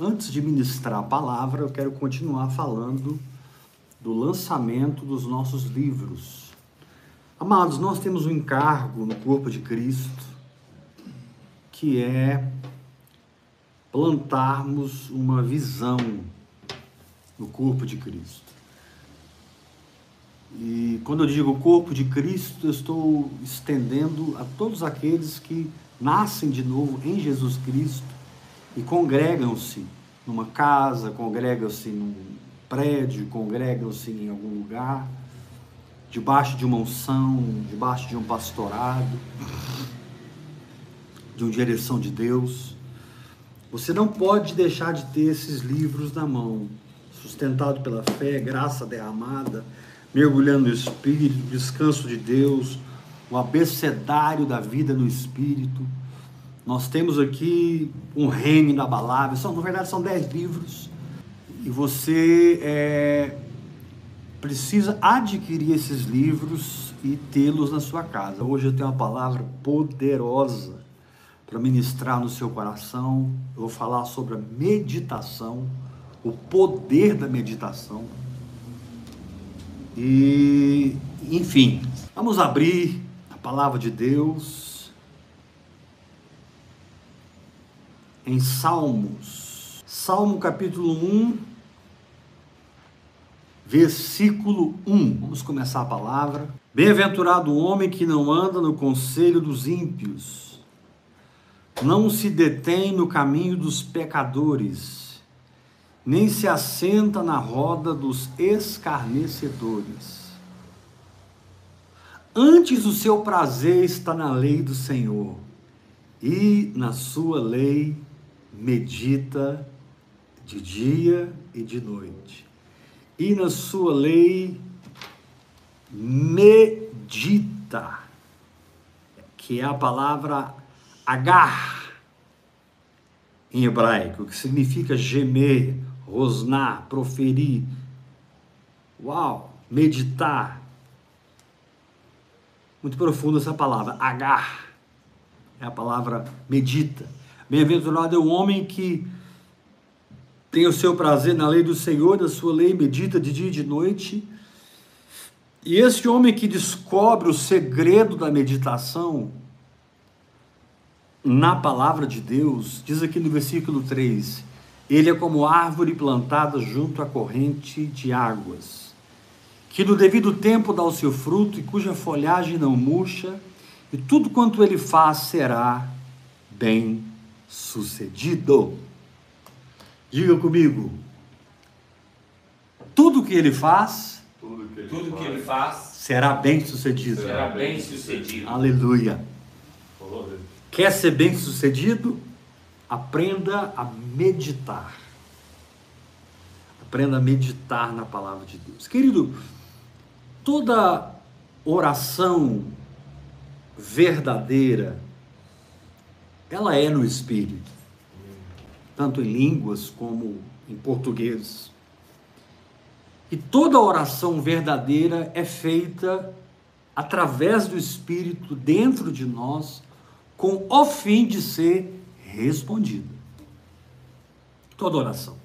antes de ministrar a palavra, eu quero continuar falando do lançamento dos nossos livros. Amados, nós temos um encargo no corpo de Cristo, que é plantarmos uma visão no corpo de Cristo. E quando eu digo corpo de Cristo, eu estou estendendo a todos aqueles que nascem de novo em Jesus Cristo e congregam-se numa casa, congregam-se num prédio, congregam-se em algum lugar, debaixo de uma unção, debaixo de um pastorado, de uma direção de Deus. Você não pode deixar de ter esses livros na mão, sustentado pela fé, graça derramada, mergulhando no Espírito, descanso de Deus, o abecedário da vida no Espírito. Nós temos aqui um reino inabalável, são, na verdade são dez livros, e você é, precisa adquirir esses livros e tê-los na sua casa. Hoje eu tenho uma palavra poderosa para ministrar no seu coração. Eu vou falar sobre a meditação, o poder da meditação. E, enfim, vamos abrir a palavra de Deus em Salmos. Salmo capítulo 1, versículo 1. Vamos começar a palavra. Bem-aventurado o homem que não anda no conselho dos ímpios, não se detém no caminho dos pecadores nem se assenta na roda dos escarnecedores. Antes o seu prazer está na lei do Senhor, e na sua lei medita de dia e de noite. E na sua lei medita, que é a palavra agar em hebraico, que significa gemer, rosnar, proferir. Uau, meditar. Muito profunda essa palavra, agar. É a palavra medita. Bem-aventurado é o homem que tem o seu prazer na lei do Senhor, da sua lei, medita de dia e de noite. E esse homem que descobre o segredo da meditação na palavra de Deus, diz aqui no versículo 3: ele é como árvore plantada junto à corrente de águas, que no devido tempo dá o seu fruto e cuja folhagem não murcha, e tudo quanto ele faz será bem sucedido. Diga comigo, tudo que ele faz, tudo que ele, tudo faz, que ele faz, será bem sucedido. Será bem sucedido. Aleluia. Quer ser bem sucedido? Aprenda a meditar. Aprenda a meditar na palavra de Deus. Querido, toda oração verdadeira, ela é no espírito, tanto em línguas como em português. E toda oração verdadeira é feita através do espírito dentro de nós, com o fim de ser respondida. Toda oração.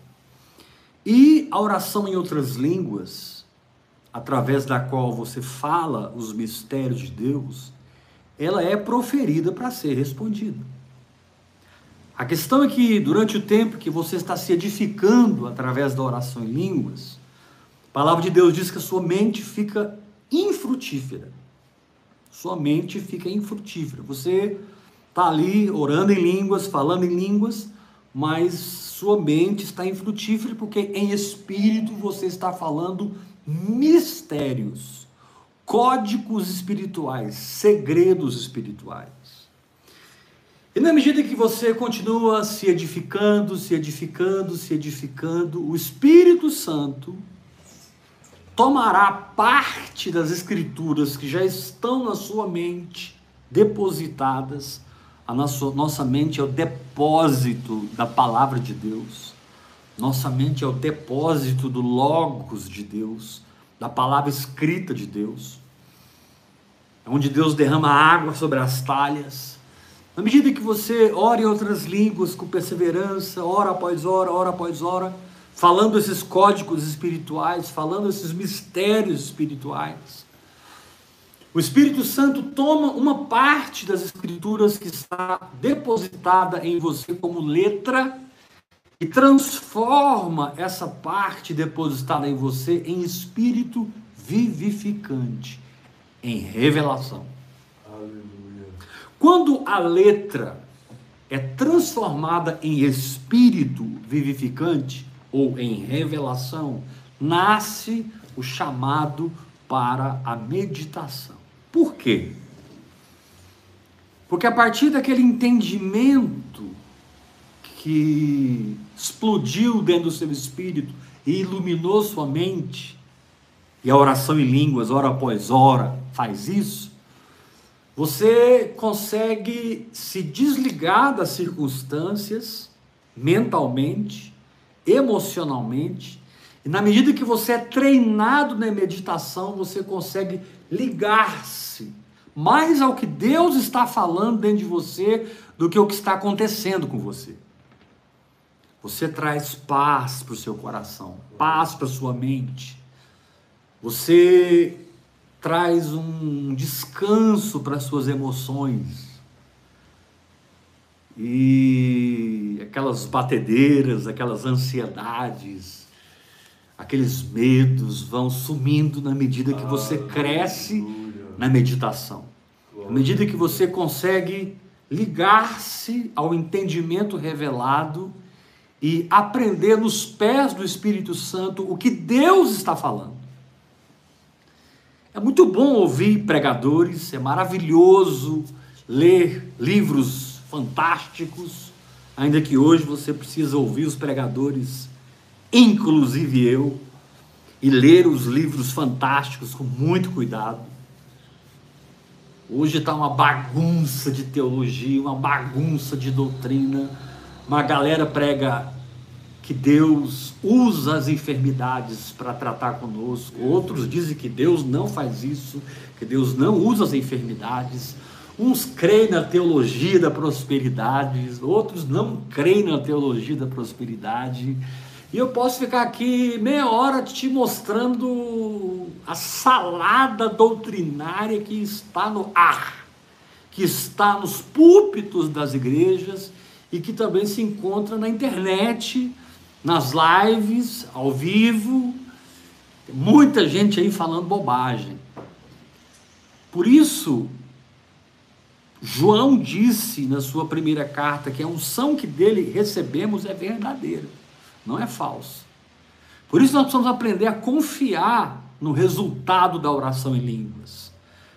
E a oração em outras línguas, através da qual você fala os mistérios de Deus, ela é proferida para ser respondida. A questão é que durante o tempo que você está se edificando através da oração em línguas, a palavra de Deus diz que a sua mente fica infrutífera. Sua mente fica infrutífera. Você está ali orando em línguas, falando em línguas, mas sua mente está infrutífera porque em espírito você está falando mistérios, códigos espirituais, segredos espirituais. E na medida que você continua se edificando, se edificando, se edificando, o Espírito Santo tomará parte das escrituras que já estão na sua mente depositadas a nossa, nossa mente é o depósito da palavra de Deus. Nossa mente é o depósito do Logos de Deus, da palavra escrita de Deus. É onde Deus derrama água sobre as talhas Na medida que você ora em outras línguas com perseverança, hora após hora, hora após hora, falando esses códigos espirituais, falando esses mistérios espirituais, o Espírito Santo toma uma parte das escrituras que está depositada em você como letra e transforma essa parte depositada em você em espírito vivificante, em revelação. Aleluia. Quando a letra é transformada em espírito vivificante ou em revelação, nasce o chamado para a meditação. Por quê? Porque a partir daquele entendimento que explodiu dentro do seu espírito e iluminou sua mente, e a oração em línguas, hora após hora, faz isso, você consegue se desligar das circunstâncias mentalmente, emocionalmente, e na medida que você é treinado na meditação, você consegue ligar-se mais ao que Deus está falando dentro de você do que o que está acontecendo com você. Você traz paz para o seu coração, paz para sua mente. Você traz um descanso para as suas emoções. E aquelas batedeiras, aquelas ansiedades, aqueles medos vão sumindo na medida que você cresce na meditação. Na medida que você consegue ligar-se ao entendimento revelado e aprender nos pés do Espírito Santo o que Deus está falando. É muito bom ouvir pregadores, é maravilhoso ler livros fantásticos, ainda que hoje você precisa ouvir os pregadores, inclusive eu, e ler os livros fantásticos com muito cuidado. Hoje está uma bagunça de teologia, uma bagunça de doutrina. Uma galera prega que Deus usa as enfermidades para tratar conosco. Outros dizem que Deus não faz isso, que Deus não usa as enfermidades. Uns creem na teologia da prosperidade, outros não creem na teologia da prosperidade. E eu posso ficar aqui meia hora te mostrando a salada doutrinária que está no ar, que está nos púlpitos das igrejas e que também se encontra na internet nas lives, ao vivo, muita gente aí falando bobagem. Por isso, João disse na sua primeira carta que a unção que dele recebemos é verdadeira, não é falsa. Por isso nós precisamos aprender a confiar no resultado da oração em línguas.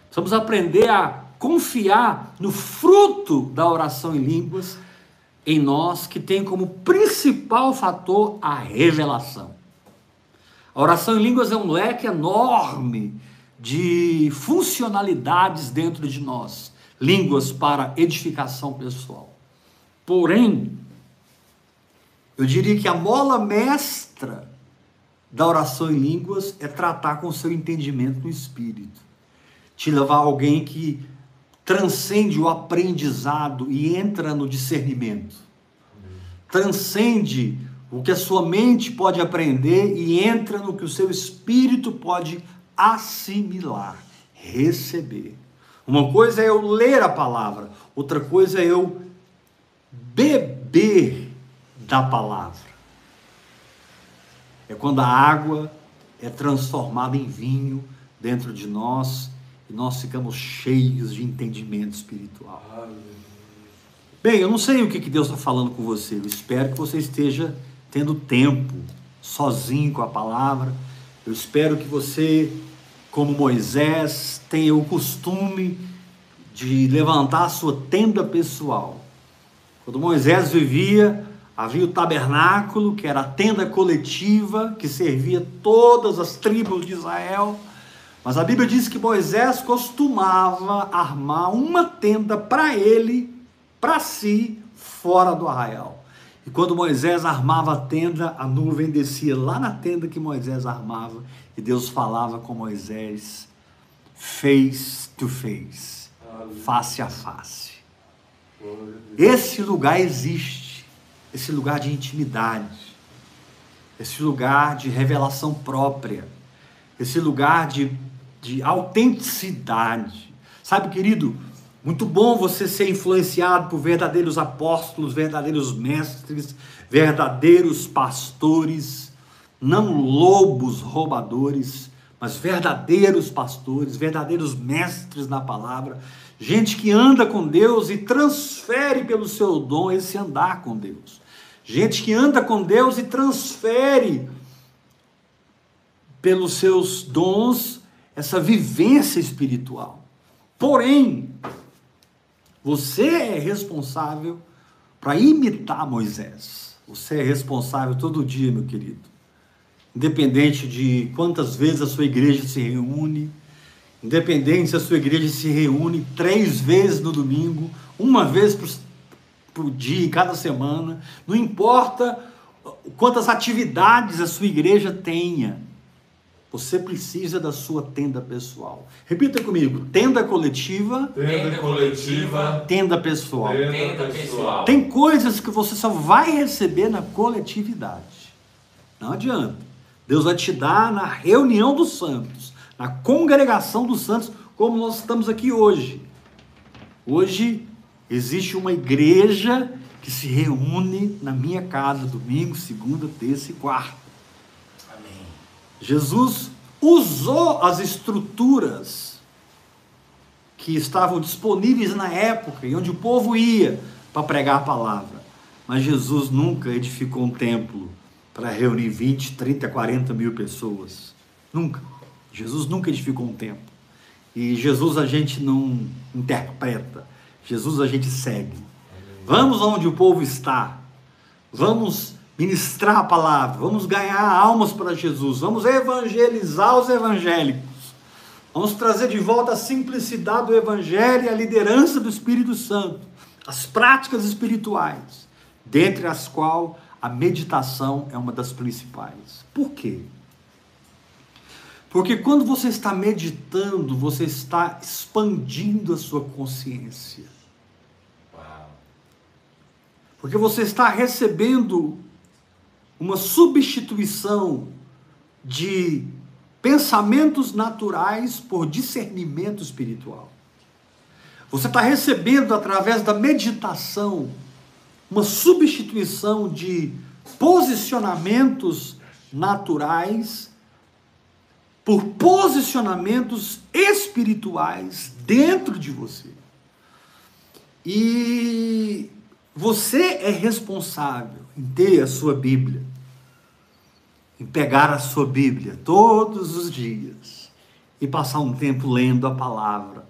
Precisamos aprender a confiar no fruto da oração em línguas em nós que tem como principal fator a revelação. A oração em línguas é um leque enorme de funcionalidades dentro de nós, línguas para edificação pessoal. Porém, eu diria que a mola mestra da oração em línguas é tratar com o seu entendimento no espírito. Te levar alguém que transcende o aprendizado e entra no discernimento. Transcende o que a sua mente pode aprender e entra no que o seu espírito pode assimilar, receber. Uma coisa é eu ler a palavra, outra coisa é eu beber da palavra. É quando a água é transformada em vinho dentro de nós e nós ficamos cheios de entendimento espiritual. Bem, eu não sei o que Deus está falando com você, eu espero que você esteja tendo tempo sozinho com a palavra. Eu espero que você, como Moisés, tenha o costume de levantar a sua tenda pessoal. Quando Moisés vivia, havia o tabernáculo, que era a tenda coletiva que servia todas as tribos de Israel. Mas a Bíblia diz que Moisés costumava armar uma tenda para ele, para si, fora do arraial. E quando Moisés armava a tenda, a nuvem descia lá na tenda que Moisés armava, e Deus falava com Moisés face to face, face a face. Esse lugar existe, esse lugar de intimidade, esse lugar de revelação própria, esse lugar de, de autenticidade. Sabe, querido, muito bom você ser influenciado por verdadeiros apóstolos, verdadeiros mestres, verdadeiros pastores, não lobos roubadores, mas verdadeiros pastores, verdadeiros mestres na palavra, gente que anda com Deus e transfere pelo seu dom esse andar com Deus. Gente que anda com Deus e transfere pelos seus dons essa vivência espiritual. Porém, você é responsável para imitar Moisés. Você é responsável todo dia, meu querido. Independente de quantas vezes a sua igreja se reúne, independente se a sua igreja se reúne três vezes no domingo, uma vez por dia, cada semana, não importa quantas atividades a sua igreja tenha, você precisa da sua tenda pessoal. Repita comigo: tenda coletiva. Tenda coletiva. Tenda pessoal. Tenda pessoal. Tem coisas que você só vai receber na coletividade. Não adianta. Deus vai te dar na reunião dos santos, na congregação dos santos, como nós estamos aqui hoje. Hoje Existe uma igreja que se reúne na minha casa domingo, segunda, terça e quarta. Jesus usou as estruturas que estavam disponíveis na época e onde o povo ia para pregar a palavra. Mas Jesus nunca edificou um templo para reunir 20, 30, 40 mil pessoas. Nunca. Jesus nunca edificou um templo. E Jesus a gente não interpreta. Jesus a gente segue. Vamos onde o povo está. Vamos ministrar a palavra. Vamos ganhar almas para Jesus. Vamos evangelizar os evangélicos. Vamos trazer de volta a simplicidade do evangelho e a liderança do Espírito Santo. As práticas espirituais, dentre as quais a meditação é uma das principais. Por quê? Porque quando você está meditando, você está expandindo a sua consciência. Porque você está recebendo uma substituição de pensamentos naturais por discernimento espiritual. Você está recebendo através da meditação uma substituição de posicionamentos naturais por posicionamentos espirituais dentro de você. E você é responsável em ter a sua Bíblia, em pegar a sua Bíblia todos os dias e passar um tempo lendo a palavra.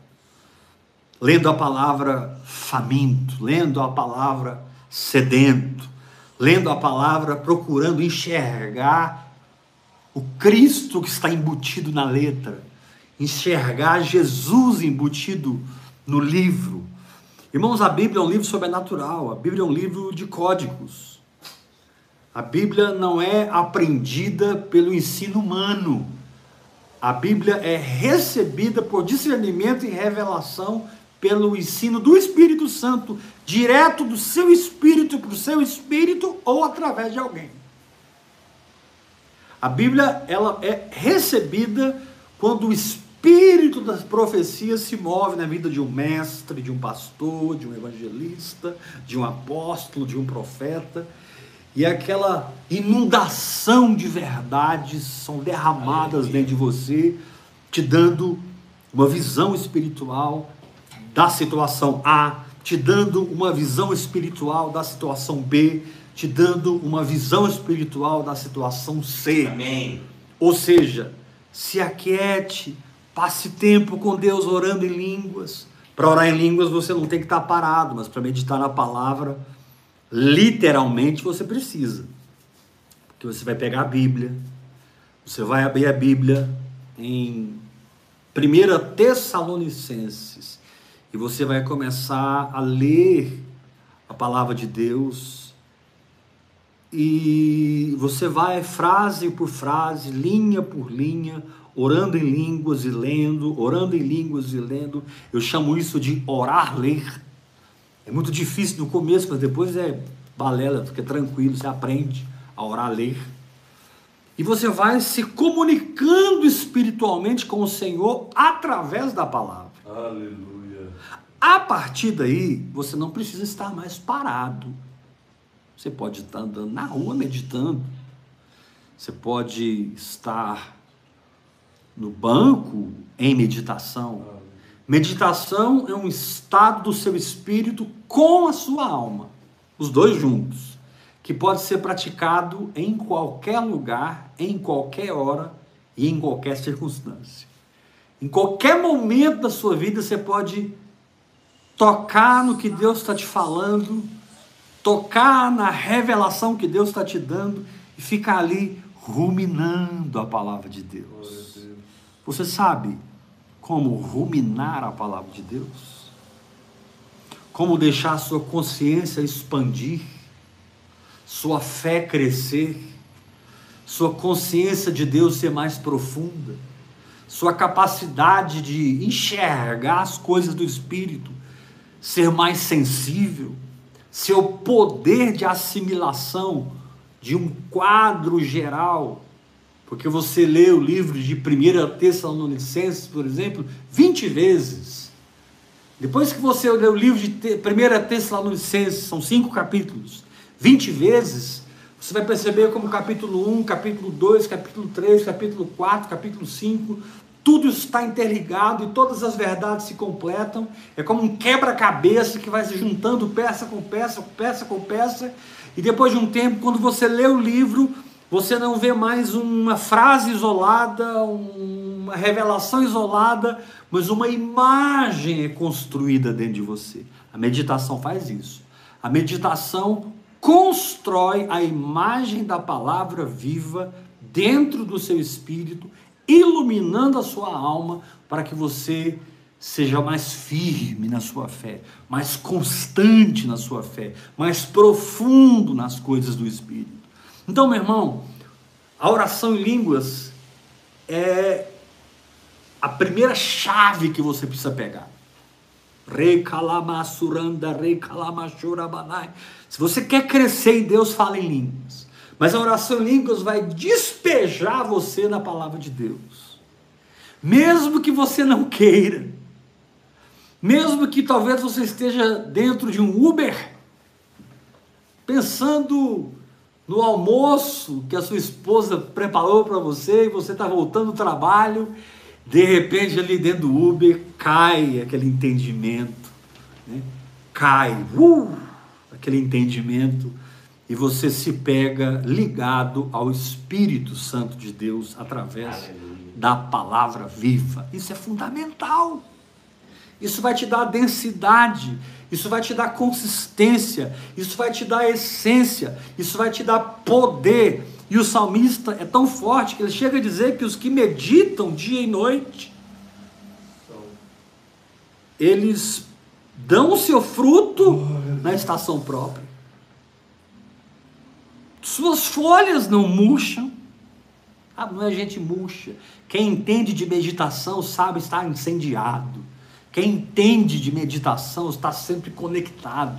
Lendo a palavra faminto, lendo a palavra sedento, lendo a palavra procurando enxergar o Cristo que está embutido na letra, enxergar Jesus embutido no livro Irmãos, a Bíblia é um livro sobrenatural, a Bíblia é um livro de códigos. A Bíblia não é aprendida pelo ensino humano. A Bíblia é recebida por discernimento e revelação pelo ensino do Espírito Santo, direto do seu espírito para o seu espírito ou através de alguém. A Bíblia ela é recebida quando o Espírito das profecias se move na vida de um mestre, de um pastor, de um evangelista, de um apóstolo, de um profeta. E aquela inundação de verdades são derramadas dentro de você, te dando uma visão espiritual da situação A, te dando uma visão espiritual da situação B, te dando uma visão espiritual da situação C. Amém. Ou seja, se aquiete, Passe tempo com Deus orando em línguas. Para orar em línguas você não tem que estar parado, mas para meditar na palavra, literalmente você precisa. Porque você vai pegar a Bíblia, você vai abrir a Bíblia em 1 Tessalonicenses e você vai começar a ler a palavra de Deus e você vai frase por frase, linha por linha, orando em línguas e lendo, orando em línguas e lendo. Eu chamo isso de orar ler. É muito difícil no começo, mas depois é balela, fica tranquilo, você aprende a orar, a ler. E você vai se comunicando espiritualmente com o Senhor através da palavra. Aleluia. A partir daí, você não precisa estar mais parado. Você pode estar andando na rua meditando. Você pode estar no banco em meditação. Meditação é um estado do seu espírito com a sua alma, os dois juntos, que pode ser praticado em qualquer lugar, em qualquer hora e em qualquer circunstância. Em qualquer momento da sua vida você pode tocar no que Deus está te falando, tocar na revelação que Deus está te dando e ficar ali ruminando a palavra de Deus. Você sabe como ruminar a palavra de Deus? Como deixar sua consciência expandir, sua fé crescer, sua consciência de Deus ser mais profunda, sua capacidade de enxergar as coisas do Espírito ser mais sensível, seu poder de assimilação de um quadro geral porque você lê o livro de 1 Tessalonicenses, por exemplo, 20 vezes. Depois que você lê o livro de 1 Tessalonicenses, são cinco capítulos, 20 vezes, você vai perceber como capítulo 1, capítulo 2, capítulo 3, capítulo 4, capítulo 5, tudo está interligado e todas as verdades se completam. É como um quebra-cabeça que vai se juntando peça com peça, peça com peça. E depois de um tempo, quando você lê o livro, você não vê mais uma frase isolada, uma revelação isolada, mas uma imagem é construída dentro de você. A meditação faz isso. A meditação constrói a imagem da palavra viva dentro do seu espírito, iluminando a sua alma para que você seja mais firme na sua fé, mais constante na sua fé, mais profundo nas coisas do espírito. Então, meu irmão, a oração em línguas é a primeira chave que você precisa pegar. Se você quer crescer em Deus, fala em línguas. Mas a oração em línguas vai despejar você na palavra de Deus. Mesmo que você não queira. Mesmo que talvez você esteja dentro de um Uber, pensando no almoço que a sua esposa preparou para você e você está voltando do trabalho, de repente ali dentro do Uber cai aquele entendimento, né? cai uh, aquele entendimento e você se pega ligado ao Espírito Santo de Deus através Aleluia. da palavra viva. Isso é fundamental. Isso vai te dar densidade, isso vai te dar consistência, isso vai te dar essência, isso vai te dar poder. E o salmista é tão forte que ele chega a dizer que os que meditam dia e noite, eles dão o seu fruto na estação própria. Suas folhas não murcham. Ah, não é gente murcha. Quem entende de meditação sabe estar incendiado. Quem entende de meditação está sempre conectado.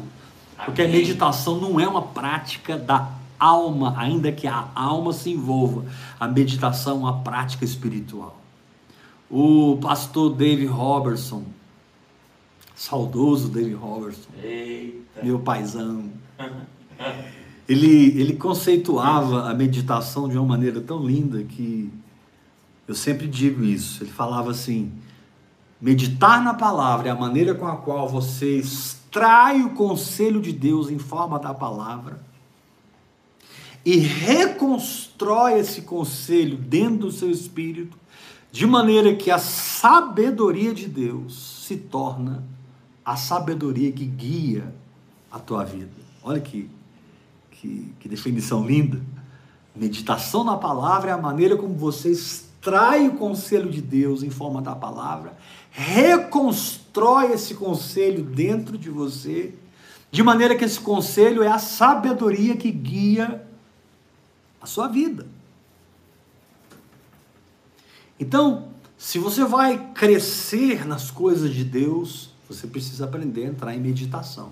Porque a meditação não é uma prática da alma, ainda que a alma se envolva. A meditação é uma prática espiritual. O pastor David Robertson, saudoso David Robertson, Eita. meu paizão, ele, ele conceituava a meditação de uma maneira tão linda que eu sempre digo isso. Ele falava assim: Meditar na palavra é a maneira com a qual você extrai o conselho de Deus em forma da palavra e reconstrói esse conselho dentro do seu espírito, de maneira que a sabedoria de Deus se torna a sabedoria que guia a tua vida. Olha que, que, que definição linda. Meditação na palavra é a maneira como você extrai o conselho de Deus em forma da palavra reconstrói esse conselho dentro de você, de maneira que esse conselho é a sabedoria que guia a sua vida. Então, se você vai crescer nas coisas de Deus, você precisa aprender a entrar em meditação.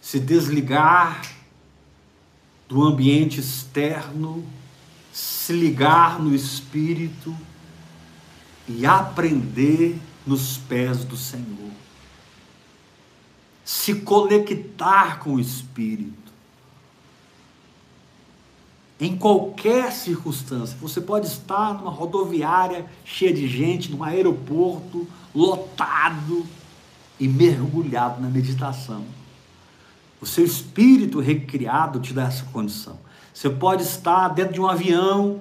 se desligar do ambiente externo, se ligar no espírito e aprender nos pés do Senhor. Se conectar com o espírito em qualquer circunstância. Você pode estar numa rodoviária cheia de gente, num aeroporto lotado e mergulhado na meditação. O seu espírito recriado te dá essa condição. Você pode estar dentro de um avião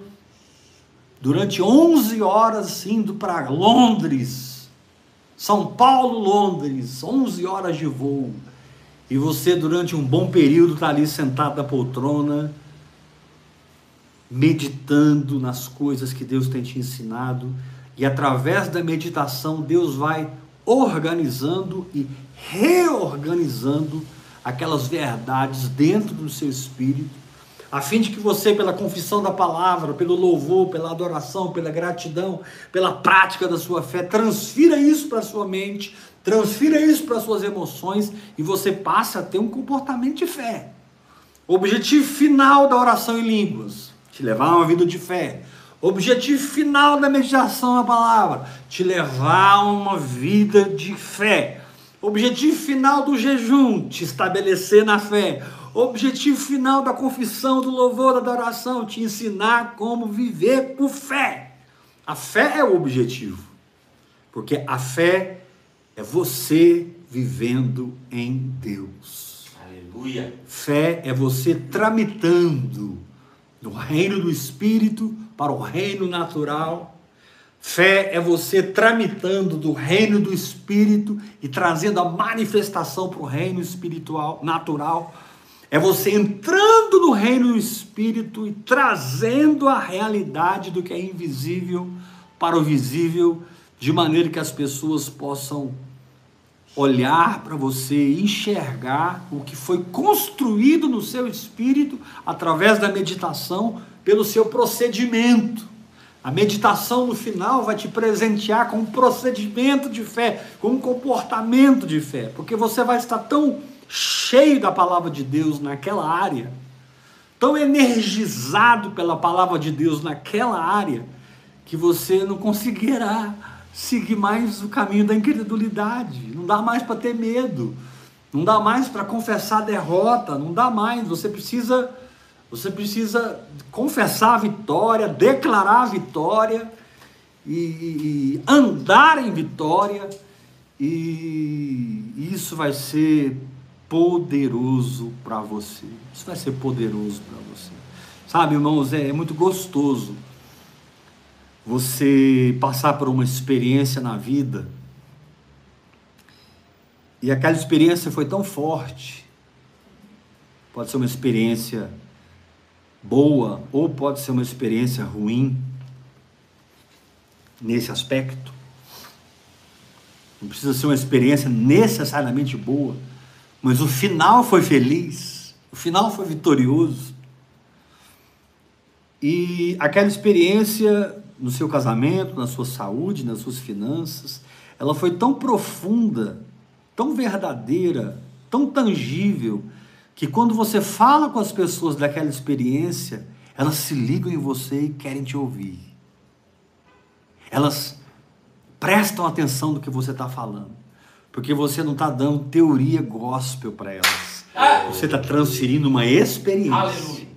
durante 11 horas indo para Londres, São Paulo, Londres, 11 horas de voo. E você, durante um bom período, está ali sentado na poltrona, meditando nas coisas que Deus tem te ensinado, e através da meditação, Deus vai organizando e reorganizando aquelas verdades dentro do seu espírito, a fim de que você, pela confissão da palavra, pelo louvor, pela adoração, pela gratidão, pela prática da sua fé, transfira isso para a sua mente, transfira isso para as suas emoções e você passa a ter um comportamento de fé. O objetivo final da oração em línguas te levar a uma vida de fé. Objetivo final da meditação na palavra, te levar a uma vida de fé. Objetivo final do jejum, te estabelecer na fé. Objetivo final da confissão, do louvor, da adoração, te ensinar como viver por fé. A fé é o objetivo, porque a fé é você vivendo em Deus. Aleluia. Fé é você tramitando do reino do espírito para o reino natural. Fé é você tramitando do reino do espírito e trazendo a manifestação para o reino espiritual, natural. É você entrando no reino do espírito e trazendo a realidade do que é invisível para o visível, de maneira que as pessoas possam olhar para você enxergar o que foi construído no seu espírito através da meditação, pelo seu procedimento. A meditação no final vai te presentear com um procedimento de fé, com um comportamento de fé, porque você vai estar tão cheio da palavra de Deus naquela área, tão energizado pela palavra de Deus naquela área, que você não conseguirá seguir mais o caminho da incredulidade. Não dá mais para ter medo. Não dá mais para confessar derrota, não dá mais. Você precisa você precisa confessar a vitória, declarar a vitória e, e andar em vitória. E isso vai ser poderoso para você. Isso vai ser poderoso para você. Sabe, irmãos, é, é muito gostoso você passar por uma experiência na vida e aquela experiência foi tão forte. Pode ser uma experiência boa ou pode ser uma experiência ruim nesse aspecto. Não precisa ser uma experiência necessariamente boa, mas o final foi feliz, o final foi vitorioso. E aquela experiência no seu casamento, na sua saúde, nas suas finanças, ela foi tão profunda, tão verdadeira, tão tangível, que quando você fala com as pessoas daquela experiência, elas se ligam em você e querem te ouvir. Elas prestam atenção no que você está falando, porque você não está dando teoria gospel para elas. Você está transferindo uma experiência. Aleluia.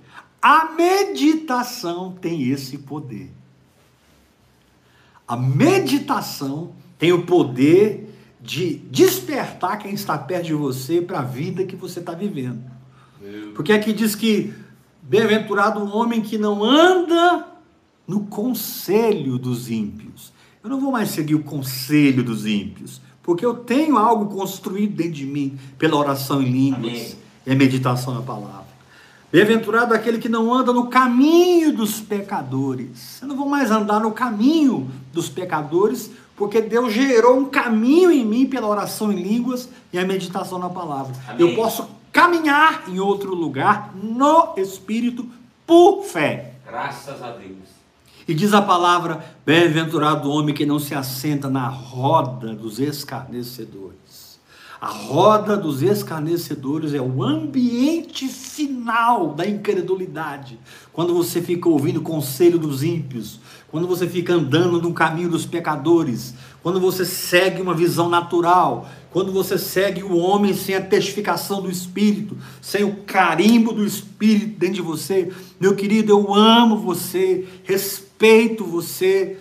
A meditação tem esse poder. A meditação tem o poder de despertar quem está perto de você para a vida que você está vivendo. Porque aqui diz que bem-aventurado o homem que não anda no conselho dos ímpios. Eu não vou mais seguir o conselho dos ímpios, porque eu tenho algo construído dentro de mim pela oração em línguas e a meditação na palavra. Bem-aventurado aquele que não anda no caminho dos pecadores. Eu não vou mais andar no caminho dos pecadores, porque Deus gerou um caminho em mim pela oração em línguas e a meditação na palavra. Amém. Eu posso caminhar em outro lugar no Espírito por fé. Graças a Deus. E diz a palavra: bem-aventurado o homem que não se assenta na roda dos escarnecedores. A roda dos escarnecedores é o ambiente final da incredulidade. Quando você fica ouvindo o conselho dos ímpios, quando você fica andando no caminho dos pecadores, quando você segue uma visão natural, quando você segue o homem sem a testificação do Espírito, sem o carimbo do Espírito dentro de você, meu querido, eu amo você, respeito você,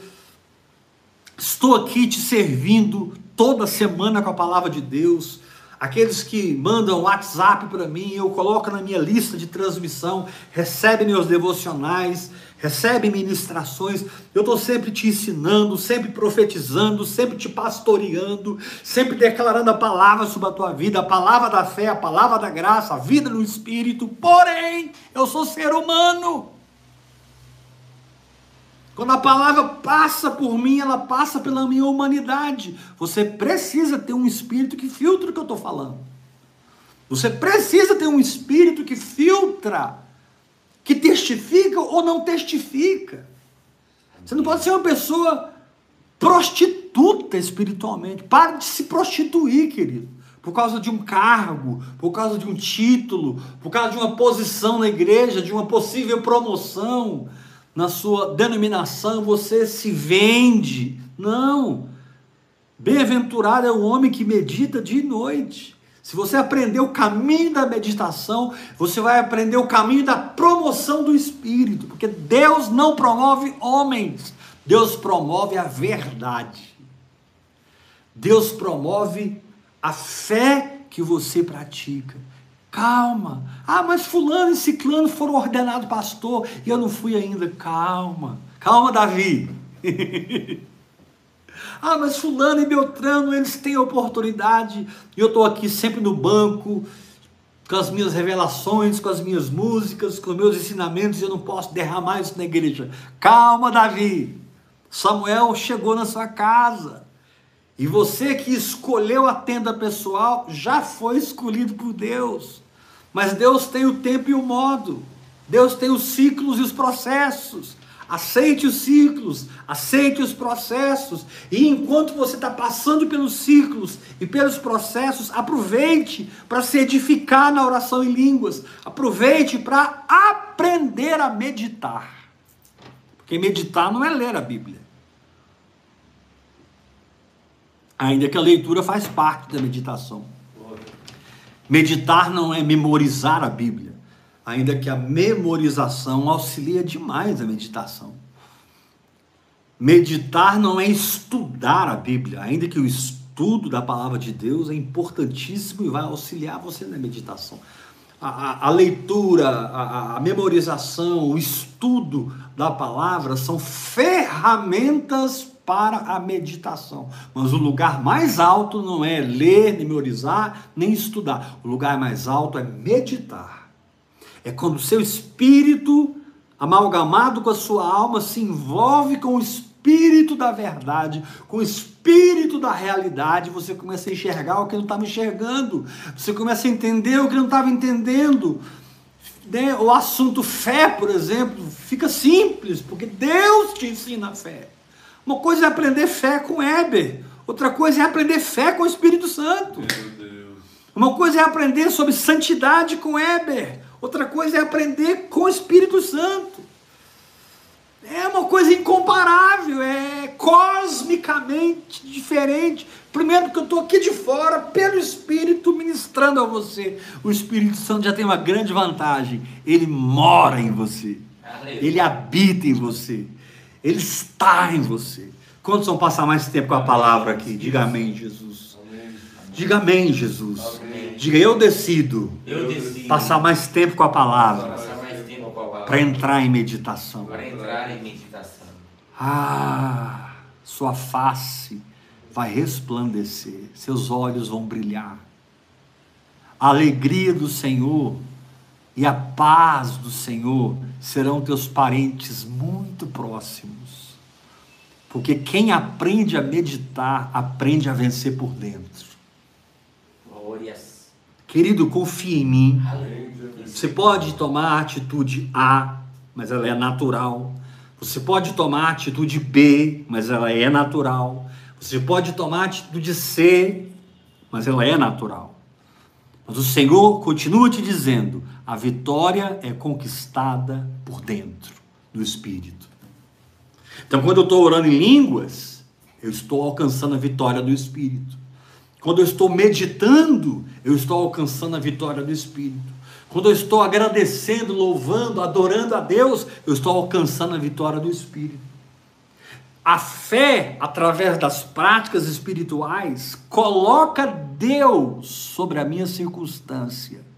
estou aqui te servindo toda semana com a palavra de Deus. Aqueles que mandam WhatsApp para mim, eu coloco na minha lista de transmissão, recebem meus devocionais, recebem ministrações. Eu estou sempre te ensinando, sempre profetizando, sempre te pastoreando, sempre declarando a palavra sobre a tua vida, a palavra da fé, a palavra da graça, a vida no Espírito. Porém, eu sou ser humano. Quando a palavra passa por mim, ela passa pela minha humanidade. Você precisa ter um espírito que filtra o que eu estou falando. Você precisa ter um espírito que filtra, que testifica ou não testifica. Você não pode ser uma pessoa prostituta espiritualmente. Pare de se prostituir, querido. Por causa de um cargo, por causa de um título, por causa de uma posição na igreja, de uma possível promoção na sua denominação, você se vende. Não. Bem-aventurado é o homem que medita de noite. Se você aprender o caminho da meditação, você vai aprender o caminho da promoção do espírito, porque Deus não promove homens, Deus promove a verdade. Deus promove a fé que você pratica. Calma. Ah, mas fulano e ciclano foram ordenados pastor e eu não fui ainda. Calma. Calma, Davi. ah, mas fulano e Beltrano, eles têm oportunidade e eu estou aqui sempre no banco com as minhas revelações, com as minhas músicas, com os meus ensinamentos e eu não posso derramar isso na igreja. Calma, Davi. Samuel chegou na sua casa. E você que escolheu a tenda pessoal já foi escolhido por Deus. Mas Deus tem o tempo e o modo. Deus tem os ciclos e os processos. Aceite os ciclos, aceite os processos, e enquanto você está passando pelos ciclos e pelos processos, aproveite para se edificar na oração em línguas, aproveite para aprender a meditar, porque meditar não é ler a Bíblia, ainda que a leitura faz parte da meditação. Meditar não é memorizar a Bíblia, ainda que a memorização auxilia demais a meditação. Meditar não é estudar a Bíblia, ainda que o estudo da palavra de Deus é importantíssimo e vai auxiliar você na meditação. A, a, a leitura, a, a memorização, o estudo da palavra são ferramentas para a meditação. Mas o lugar mais alto não é ler, memorizar, nem estudar. O lugar mais alto é meditar. É quando o seu espírito, amalgamado com a sua alma, se envolve com o espírito da verdade, com o espírito da realidade, você começa a enxergar o que não estava enxergando, você começa a entender o que não estava entendendo. Né? O assunto fé, por exemplo, fica simples, porque Deus te ensina a fé. Uma coisa é aprender fé com Heber, outra coisa é aprender fé com o Espírito Santo. Uma coisa é aprender sobre santidade com Heber, outra coisa é aprender com o Espírito Santo. É uma coisa incomparável, é cosmicamente diferente. Primeiro, porque eu estou aqui de fora, pelo Espírito, ministrando a você. O Espírito Santo já tem uma grande vantagem: ele mora em você, ele habita em você. Ele está em você. Quantos vão passar mais tempo com a palavra aqui? Diga amém, Jesus. Diga amém, Jesus. Diga eu decido, eu decido passar mais tempo com a palavra para para entrar em meditação. Para entrar em meditação. Ah, sua face vai resplandecer, seus olhos vão brilhar. A alegria do Senhor e a paz do Senhor serão teus parentes muito próximos. Porque quem aprende a meditar, aprende a vencer por dentro. Glórias. Querido, confie em mim. Você pode tomar a atitude A, mas ela é natural. Você pode tomar a atitude B, mas ela é natural. Você pode tomar a atitude C, mas ela é natural. Mas o Senhor continua te dizendo: a vitória é conquistada por dentro do Espírito. Então, quando eu estou orando em línguas, eu estou alcançando a vitória do Espírito. Quando eu estou meditando, eu estou alcançando a vitória do Espírito. Quando eu estou agradecendo, louvando, adorando a Deus, eu estou alcançando a vitória do Espírito. A fé, através das práticas espirituais, coloca Deus sobre a minha circunstância.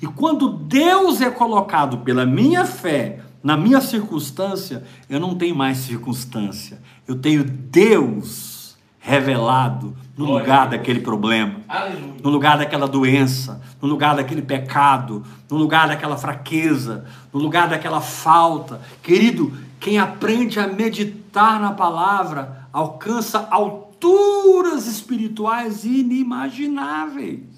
E quando Deus é colocado pela minha fé na minha circunstância, eu não tenho mais circunstância, eu tenho Deus revelado no Glória lugar daquele problema, Aleluia. no lugar daquela doença, no lugar daquele pecado, no lugar daquela fraqueza, no lugar daquela falta. Querido, quem aprende a meditar na palavra alcança alturas espirituais inimagináveis.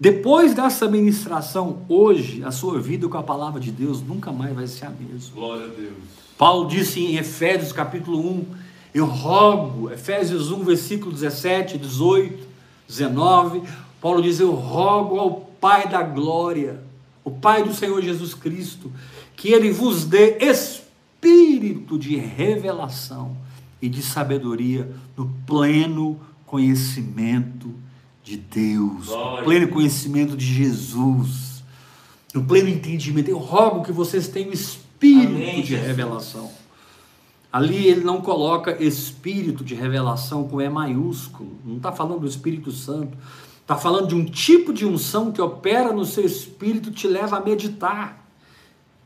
Depois dessa ministração, hoje, a sua vida com a palavra de Deus nunca mais vai ser a mesma. Glória a Deus. Paulo disse em Efésios capítulo 1, eu rogo, Efésios 1, versículo 17, 18, 19, Paulo diz: Eu rogo ao Pai da glória, o Pai do Senhor Jesus Cristo, que ele vos dê espírito de revelação e de sabedoria no pleno conhecimento de Deus, Glória. no pleno conhecimento de Jesus, no pleno entendimento. Eu rogo que vocês tenham espírito Amém, de revelação. Ali ele não coloca espírito de revelação com E maiúsculo, não está falando do Espírito Santo, está falando de um tipo de unção que opera no seu espírito, te leva a meditar.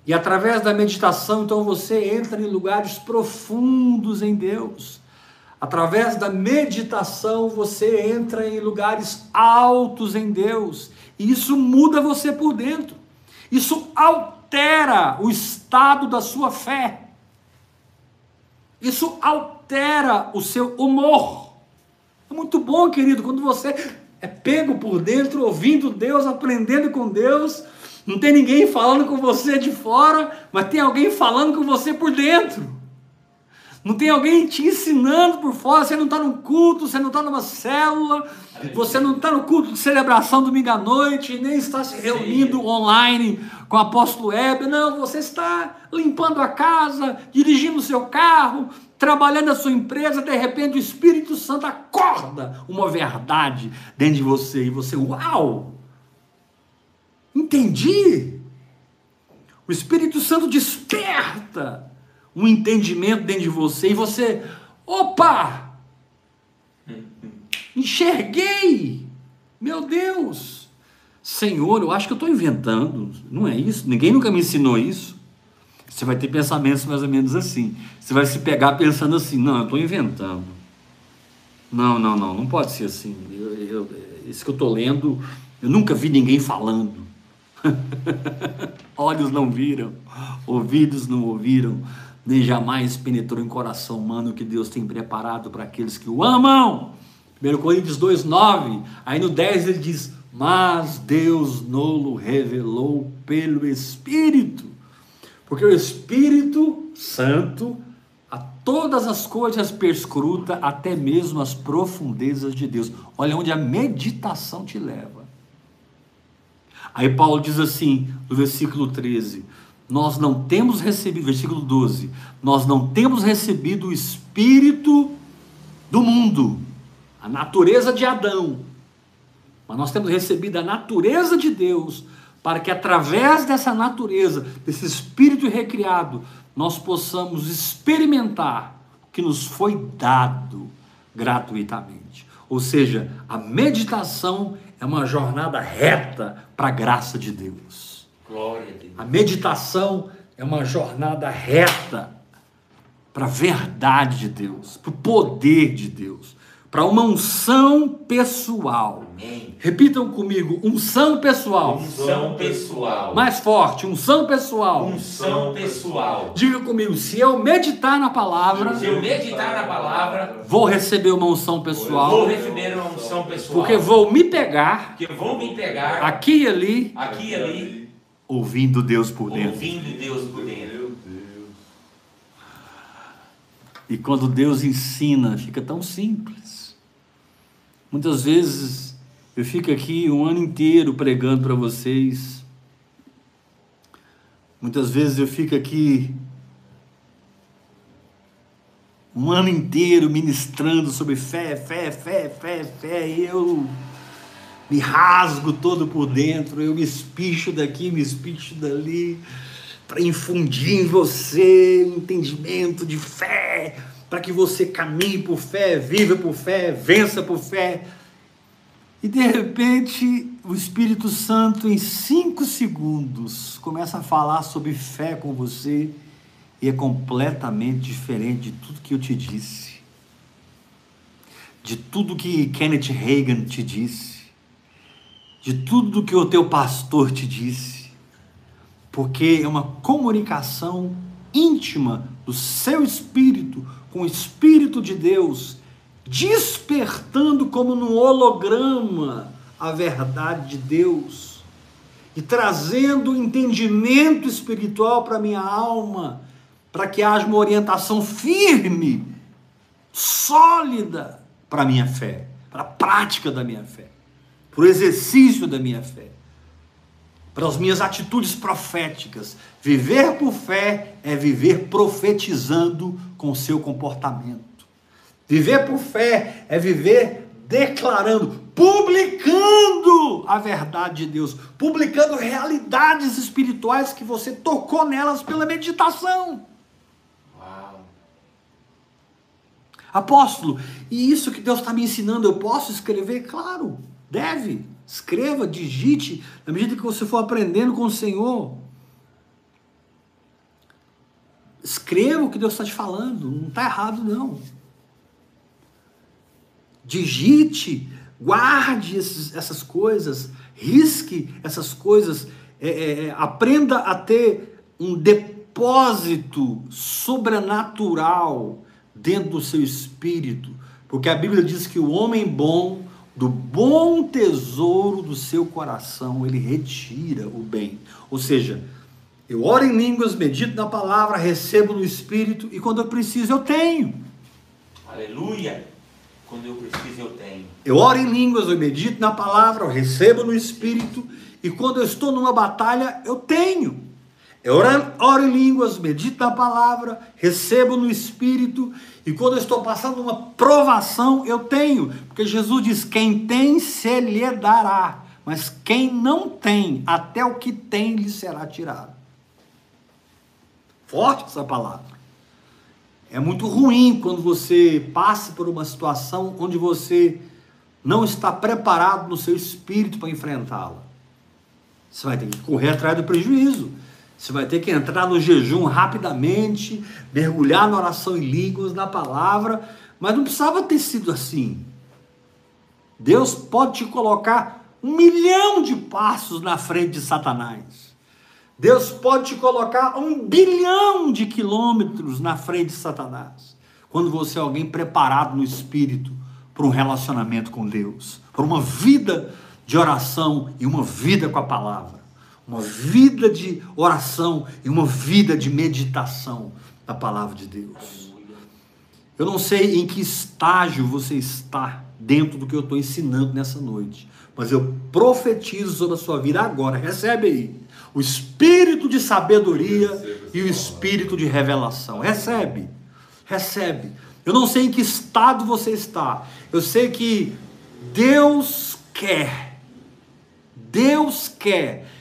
E através da meditação, então você entra em lugares profundos em Deus. Através da meditação, você entra em lugares altos em Deus. E isso muda você por dentro. Isso altera o estado da sua fé. Isso altera o seu humor. É muito bom, querido, quando você é pego por dentro, ouvindo Deus, aprendendo com Deus. Não tem ninguém falando com você de fora, mas tem alguém falando com você por dentro. Não tem alguém te ensinando por fora, você não está no culto, você não está numa célula, você não está no culto de celebração domingo à noite, nem está se reunindo online com o apóstolo Heber, não, você está limpando a casa, dirigindo o seu carro, trabalhando a sua empresa, de repente o Espírito Santo acorda uma verdade dentro de você, e você, uau! Entendi! O Espírito Santo desperta um entendimento dentro de você e você, opa! Enxerguei! Meu Deus! Senhor, eu acho que eu estou inventando, não é isso? Ninguém nunca me ensinou isso. Você vai ter pensamentos mais ou menos assim. Você vai se pegar pensando assim: não, eu estou inventando. Não, não, não, não pode ser assim. Eu, eu, isso que eu estou lendo, eu nunca vi ninguém falando. Olhos não viram, ouvidos não ouviram, nem jamais penetrou em coração humano o que Deus tem preparado para aqueles que o amam. 1 Coríntios 2,9, aí no 10 ele diz: Mas Deus nolo revelou pelo Espírito, porque o Espírito Santo a todas as coisas perscruta, até mesmo as profundezas de Deus. Olha onde a meditação te leva. Aí Paulo diz assim, no versículo 13: nós não temos recebido, versículo 12, nós não temos recebido o espírito do mundo, a natureza de Adão, mas nós temos recebido a natureza de Deus, para que através dessa natureza, desse espírito recriado, nós possamos experimentar o que nos foi dado gratuitamente. Ou seja, a meditação é uma jornada reta para a graça de Deus. Glória a Deus. A meditação é uma jornada reta para a verdade de Deus, para o poder de Deus, para uma unção pessoal. Amém. Repitam comigo: unção pessoal. Unção pessoal. Mais forte: unção pessoal. Unção pessoal. Diga comigo: se eu meditar na palavra, se eu meditar na palavra, vou receber uma unção pessoal. Vou receber uma unção pessoal. Porque vou me pegar. Porque vou me pegar. Aqui e ali. Aqui e ali Ouvindo Deus por dentro. Ouvindo Deus por dentro. Meu Deus. E quando Deus ensina, fica tão simples. Muitas vezes eu fico aqui um ano inteiro pregando para vocês. Muitas vezes eu fico aqui um ano inteiro ministrando sobre fé, fé, fé, fé, fé, e eu me rasgo todo por dentro, eu me espicho daqui, me espicho dali, para infundir em você entendimento de fé, para que você caminhe por fé, viva por fé, vença por fé. E de repente, o Espírito Santo, em cinco segundos, começa a falar sobre fé com você e é completamente diferente de tudo que eu te disse, de tudo que Kenneth Reagan te disse, de tudo que o teu pastor te disse, porque é uma comunicação íntima do seu espírito com o Espírito de Deus, despertando como num holograma a verdade de Deus e trazendo entendimento espiritual para minha alma para que haja uma orientação firme, sólida para minha fé, para a prática da minha fé, para o exercício da minha fé, para as minhas atitudes proféticas. Viver por fé é viver profetizando com o seu comportamento. Viver por fé é viver declarando, publicando a verdade de Deus, publicando realidades espirituais que você tocou nelas pela meditação. Apóstolo, e isso que Deus está me ensinando, eu posso escrever? Claro, deve. Escreva, digite, na medida que você for aprendendo com o Senhor. Escreva o que Deus está te falando, não está errado, não. Digite, guarde esses, essas coisas, risque essas coisas, é, é, é aprenda a ter um depósito sobrenatural dentro do seu espírito, porque a Bíblia diz que o homem bom, do bom tesouro do seu coração, ele retira o bem. Ou seja, eu oro em línguas, medito na palavra, recebo no espírito e quando eu preciso eu tenho. Aleluia! Quando eu preciso eu tenho. Eu oro em línguas, eu medito na palavra, eu recebo no espírito e quando eu estou numa batalha eu tenho. Eu oro, oro em línguas, medito na palavra, recebo no Espírito, e quando eu estou passando uma provação, eu tenho, porque Jesus diz: quem tem, se lhe dará, mas quem não tem, até o que tem lhe será tirado. Forte essa palavra. É muito ruim quando você passa por uma situação onde você não está preparado no seu espírito para enfrentá-la. Você vai ter que correr atrás do prejuízo. Você vai ter que entrar no jejum rapidamente, mergulhar na oração em línguas, na palavra, mas não precisava ter sido assim. Deus pode te colocar um milhão de passos na frente de Satanás. Deus pode te colocar um bilhão de quilômetros na frente de Satanás. Quando você é alguém preparado no espírito para um relacionamento com Deus, para uma vida de oração e uma vida com a palavra uma vida de oração e uma vida de meditação da palavra de Deus. Eu não sei em que estágio você está dentro do que eu estou ensinando nessa noite, mas eu profetizo sobre a sua vida agora. Recebe aí o espírito de sabedoria e o espírito de revelação. Recebe, recebe. Eu não sei em que estado você está. Eu sei que Deus quer, Deus quer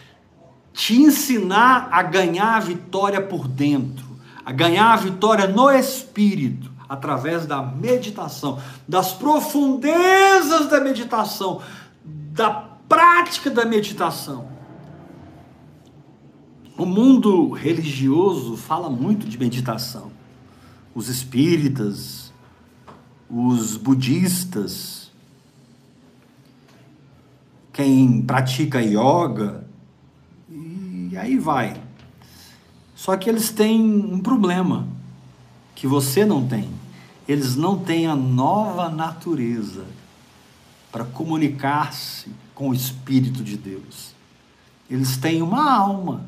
te ensinar a ganhar a vitória por dentro, a ganhar a vitória no espírito, através da meditação, das profundezas da meditação, da prática da meditação. O mundo religioso fala muito de meditação. Os espíritas, os budistas, quem pratica yoga, e aí vai. Só que eles têm um problema que você não tem. Eles não têm a nova natureza para comunicar-se com o Espírito de Deus. Eles têm uma alma.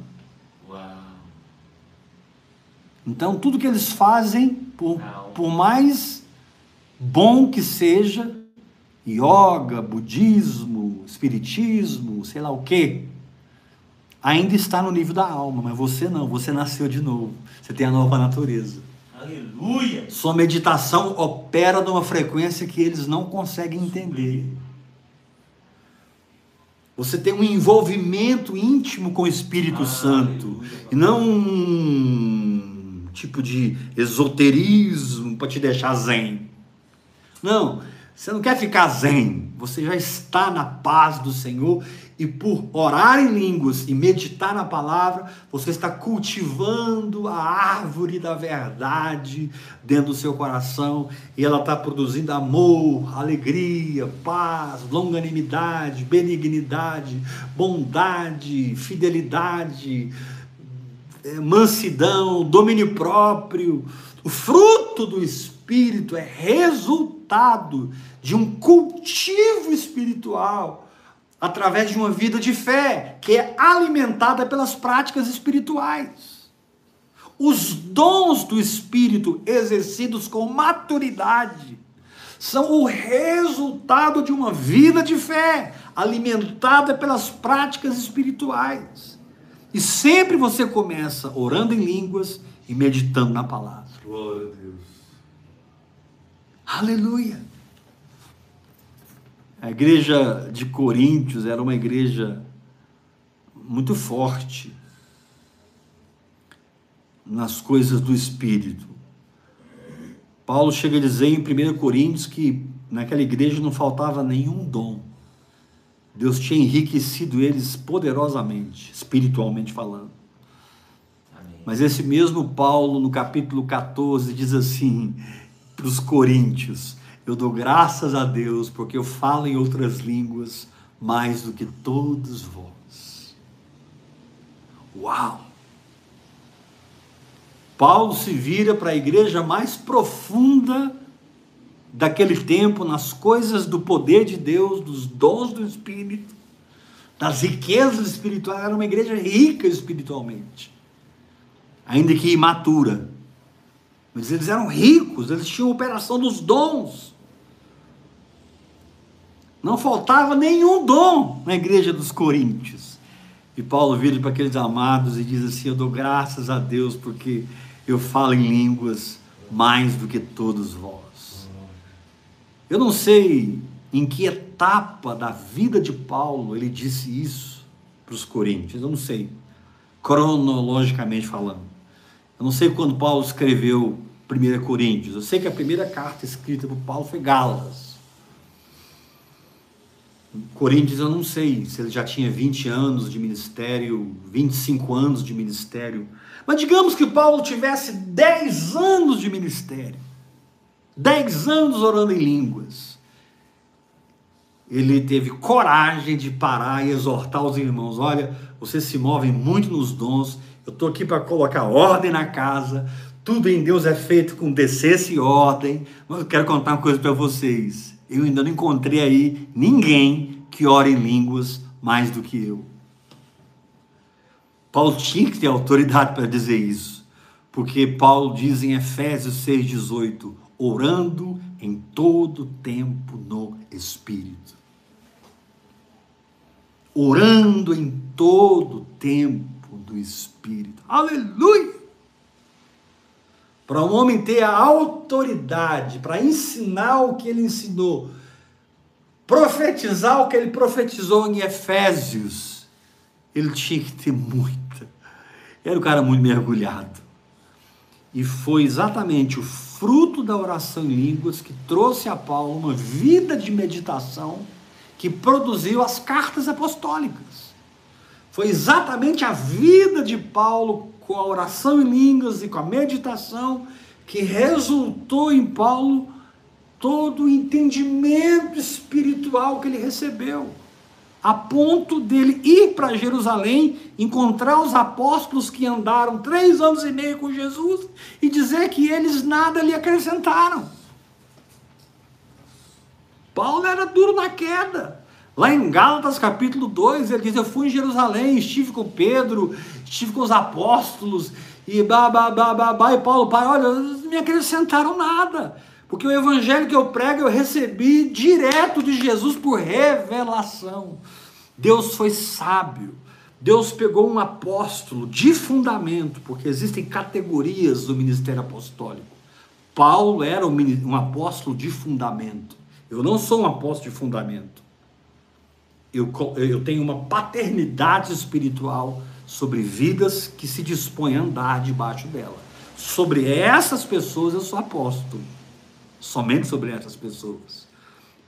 Uau. Então, tudo que eles fazem, por, por mais bom que seja, yoga, budismo, espiritismo, sei lá o quê, ainda está no nível da alma, mas você não, você nasceu de novo. Você tem a nova natureza. Aleluia! Sua meditação opera numa frequência que eles não conseguem entender. Você tem um envolvimento íntimo com o Espírito Santo. E não um tipo de esoterismo para te deixar zen. Não, você não quer ficar zen. Você já está na paz do Senhor e por orar em línguas e meditar na palavra, você está cultivando a árvore da verdade dentro do seu coração e ela está produzindo amor, alegria, paz, longanimidade, benignidade, bondade, fidelidade, é, mansidão, domínio próprio. O fruto do Espírito é resultado de um cultivo espiritual através de uma vida de fé, que é alimentada pelas práticas espirituais. Os dons do Espírito exercidos com maturidade são o resultado de uma vida de fé, alimentada pelas práticas espirituais. E sempre você começa orando em línguas e meditando na palavra. Glória a Deus. Aleluia. A igreja de Coríntios era uma igreja muito forte nas coisas do espírito. Paulo chega a dizer em 1 Coríntios que naquela igreja não faltava nenhum dom. Deus tinha enriquecido eles poderosamente, espiritualmente falando. Amém. Mas esse mesmo Paulo, no capítulo 14, diz assim para os coríntios: eu dou graças a Deus porque eu falo em outras línguas mais do que todos vós. Uau! Paulo se vira para a igreja mais profunda daquele tempo, nas coisas do poder de Deus, dos dons do Espírito, das riquezas espirituais. Era uma igreja rica espiritualmente, ainda que imatura. Mas eles eram ricos, eles tinham operação dos dons. Não faltava nenhum dom na igreja dos Coríntios. E Paulo vira para aqueles amados e diz assim: Eu dou graças a Deus porque eu falo em línguas mais do que todos vós. Eu não sei em que etapa da vida de Paulo ele disse isso para os coríntios, eu não sei, cronologicamente falando. Eu não sei quando Paulo escreveu 1 Coríntios, eu sei que a primeira carta escrita por Paulo foi Gálatas. Coríntios, eu não sei se ele já tinha 20 anos de ministério, 25 anos de ministério. Mas digamos que Paulo tivesse 10 anos de ministério, 10 anos orando em línguas. Ele teve coragem de parar e exortar os irmãos: olha, vocês se movem muito nos dons, eu estou aqui para colocar ordem na casa, tudo em Deus é feito com decência e ordem, mas eu quero contar uma coisa para vocês eu ainda não encontrei aí ninguém que ore em línguas mais do que eu. Paulo tinha que ter autoridade para dizer isso, porque Paulo diz em Efésios 6,18: orando em todo tempo no Espírito. Orando em todo tempo do Espírito. Aleluia! Para um homem ter a autoridade para ensinar o que ele ensinou, profetizar o que ele profetizou em Efésios, ele tinha que ter muita. Era um cara muito mergulhado. E foi exatamente o fruto da oração em línguas que trouxe a Paulo uma vida de meditação que produziu as cartas apostólicas. Foi exatamente a vida de Paulo com a oração em línguas e com a meditação, que resultou em Paulo todo o entendimento espiritual que ele recebeu, a ponto dele ir para Jerusalém, encontrar os apóstolos que andaram três anos e meio com Jesus e dizer que eles nada lhe acrescentaram. Paulo era duro na queda. Lá em Gálatas capítulo 2, ele diz: Eu fui em Jerusalém, estive com Pedro, estive com os apóstolos, e bah, bah, bah, e Paulo, pai, olha, não me acrescentaram nada, Porque o evangelho que eu prego eu recebi direto de Jesus por revelação. Deus foi sábio. Deus pegou um apóstolo de fundamento, porque existem categorias do ministério apostólico. Paulo era um apóstolo de fundamento. Eu não sou um apóstolo de fundamento. Eu, eu tenho uma paternidade espiritual sobre vidas que se dispõem a andar debaixo dela. Sobre essas pessoas eu sou apóstolo. Somente sobre essas pessoas.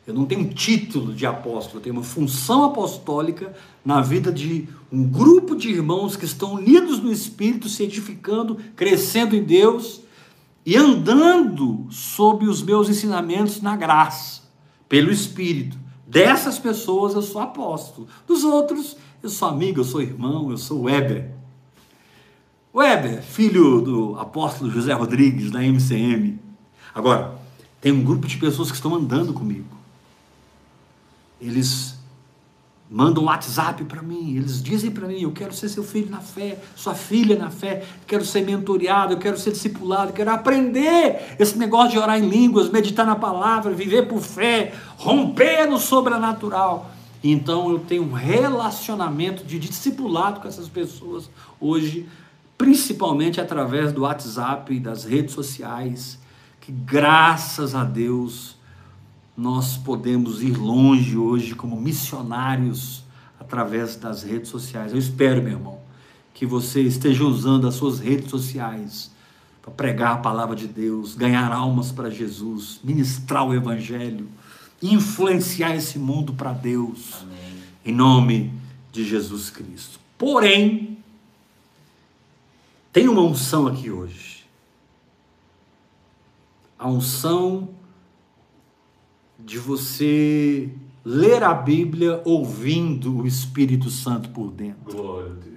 Eu não tenho título de apóstolo, eu tenho uma função apostólica na vida de um grupo de irmãos que estão unidos no Espírito, se edificando, crescendo em Deus e andando sob os meus ensinamentos na graça, pelo Espírito. Dessas pessoas eu sou apóstolo. Dos outros, eu sou amigo, eu sou irmão, eu sou Weber. Weber, filho do apóstolo José Rodrigues, da MCM. Agora, tem um grupo de pessoas que estão andando comigo. Eles mandam um WhatsApp para mim, eles dizem para mim: eu quero ser seu filho na fé, sua filha na fé, quero ser mentoreado, eu quero ser discipulado, quero aprender esse negócio de orar em línguas, meditar na palavra, viver por fé, romper no sobrenatural. Então eu tenho um relacionamento de discipulado com essas pessoas hoje, principalmente através do WhatsApp e das redes sociais, que graças a Deus nós podemos ir longe hoje como missionários através das redes sociais. Eu espero, meu irmão, que você esteja usando as suas redes sociais para pregar a palavra de Deus, ganhar almas para Jesus, ministrar o evangelho, influenciar esse mundo para Deus. Amém. Em nome de Jesus Cristo. Porém, tem uma unção aqui hoje. A unção de você ler a Bíblia ouvindo o Espírito Santo por dentro. Glória a Deus.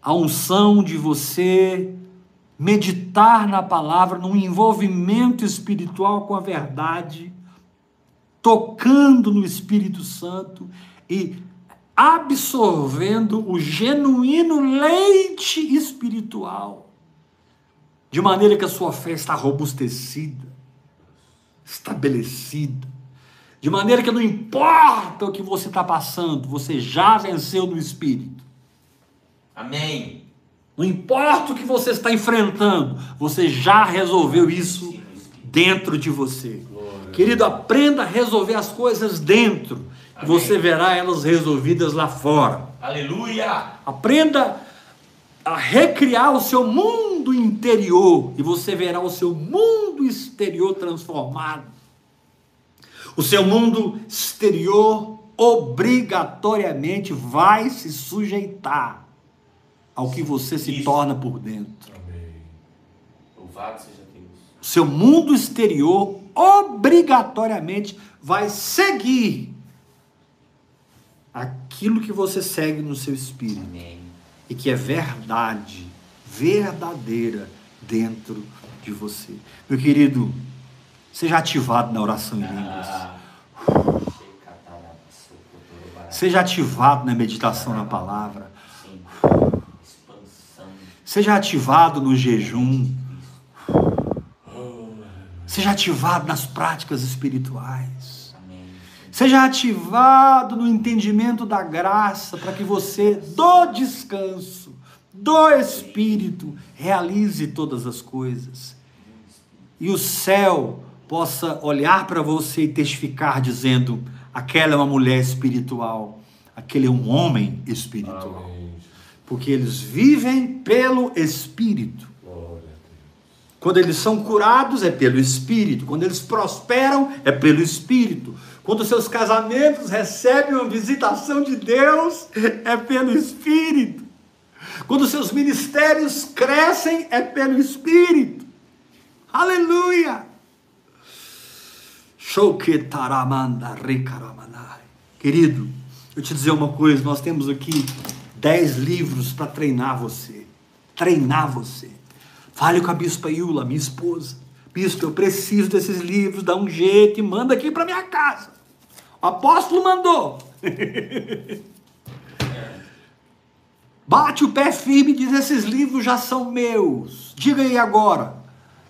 A unção de você meditar na palavra, num envolvimento espiritual com a verdade, tocando no Espírito Santo e absorvendo o genuíno leite espiritual, de maneira que a sua fé está robustecida estabelecida. De maneira que não importa o que você está passando, você já venceu no Espírito. Amém. Não importa o que você está enfrentando, você já resolveu isso dentro de você. Glória. Querido, aprenda a resolver as coisas dentro. Amém. Você verá elas resolvidas lá fora. Aleluia! Aprenda a recriar o seu mundo interior e você verá o seu mundo exterior transformado. O seu mundo exterior obrigatoriamente vai se sujeitar ao que você se Isso. torna por dentro. Amém. Louvado seja Deus. O seu mundo exterior obrigatoriamente vai seguir aquilo que você segue no seu espírito. Amém e que é verdade, verdadeira dentro de você. Meu querido, seja ativado na oração em línguas. Seja ativado na meditação na palavra. Seja ativado no jejum. Seja ativado nas práticas espirituais. Seja ativado no entendimento da graça para que você, do descanso, do Espírito, realize todas as coisas. E o céu possa olhar para você e testificar, dizendo: aquela é uma mulher espiritual, aquele é um homem espiritual. Porque eles vivem pelo Espírito. Quando eles são curados, é pelo Espírito. Quando eles prosperam, é pelo Espírito. Quando seus casamentos recebem uma visitação de Deus, é pelo Espírito. Quando seus ministérios crescem, é pelo Espírito. Aleluia! Querido, eu te dizer uma coisa: nós temos aqui dez livros para treinar você. Treinar você. Fale com a bispa Iula, minha esposa. Bispo, eu preciso desses livros, dá um jeito e manda aqui para minha casa. O apóstolo mandou. Bate o pé firme e diz: esses livros já são meus. Diga aí agora.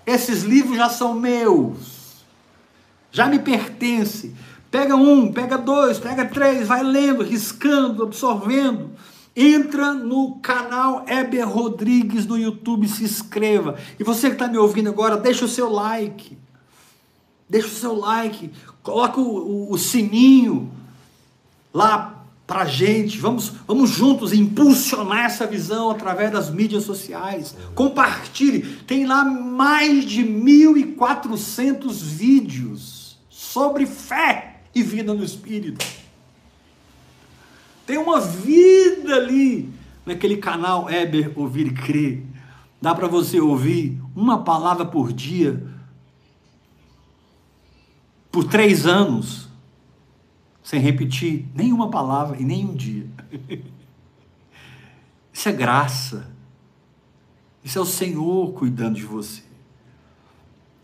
Esses livros já são meus, já me pertencem. Pega um, pega dois, pega três, vai lendo, riscando, absorvendo. Entra no canal Heber Rodrigues no YouTube, se inscreva. E você que está me ouvindo agora, deixa o seu like. Deixa o seu like, coloca o, o, o sininho lá para gente. Vamos, vamos juntos impulsionar essa visão através das mídias sociais. Compartilhe. Tem lá mais de 1.400 vídeos sobre fé e vida no Espírito. Tem uma vida ali naquele canal Eber Ouvir e Crer. Dá para você ouvir uma palavra por dia por três anos, sem repetir nenhuma palavra e nem um dia. Isso é graça. Isso é o Senhor cuidando de você.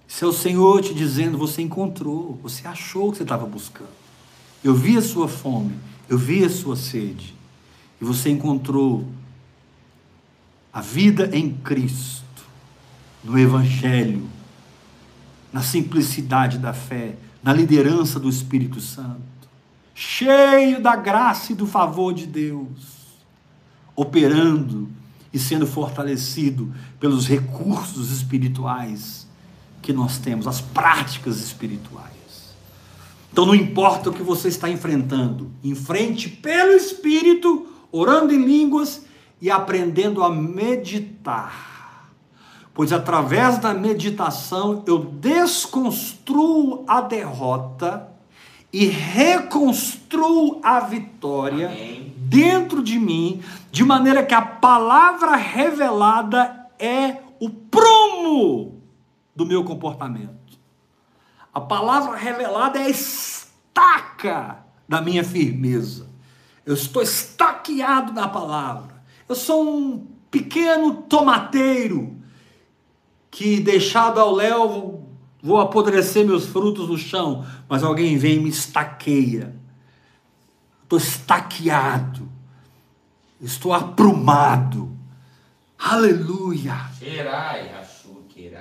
Isso é o Senhor te dizendo: você encontrou, você achou o que você estava buscando. Eu vi a sua fome, eu vi a sua sede, e você encontrou a vida em Cristo, no Evangelho, na simplicidade da fé, na liderança do Espírito Santo, cheio da graça e do favor de Deus, operando e sendo fortalecido pelos recursos espirituais que nós temos, as práticas espirituais. Então não importa o que você está enfrentando, enfrente pelo Espírito, orando em línguas e aprendendo a meditar. Pois através da meditação eu desconstruo a derrota e reconstruo a vitória Amém. dentro de mim, de maneira que a palavra revelada é o prumo do meu comportamento. A palavra revelada é a estaca da minha firmeza. Eu estou estaqueado na palavra. Eu sou um pequeno tomateiro que, deixado ao léu, vou apodrecer meus frutos no chão, mas alguém vem e me estaqueia. Estou estaqueado. Estou aprumado. Aleluia.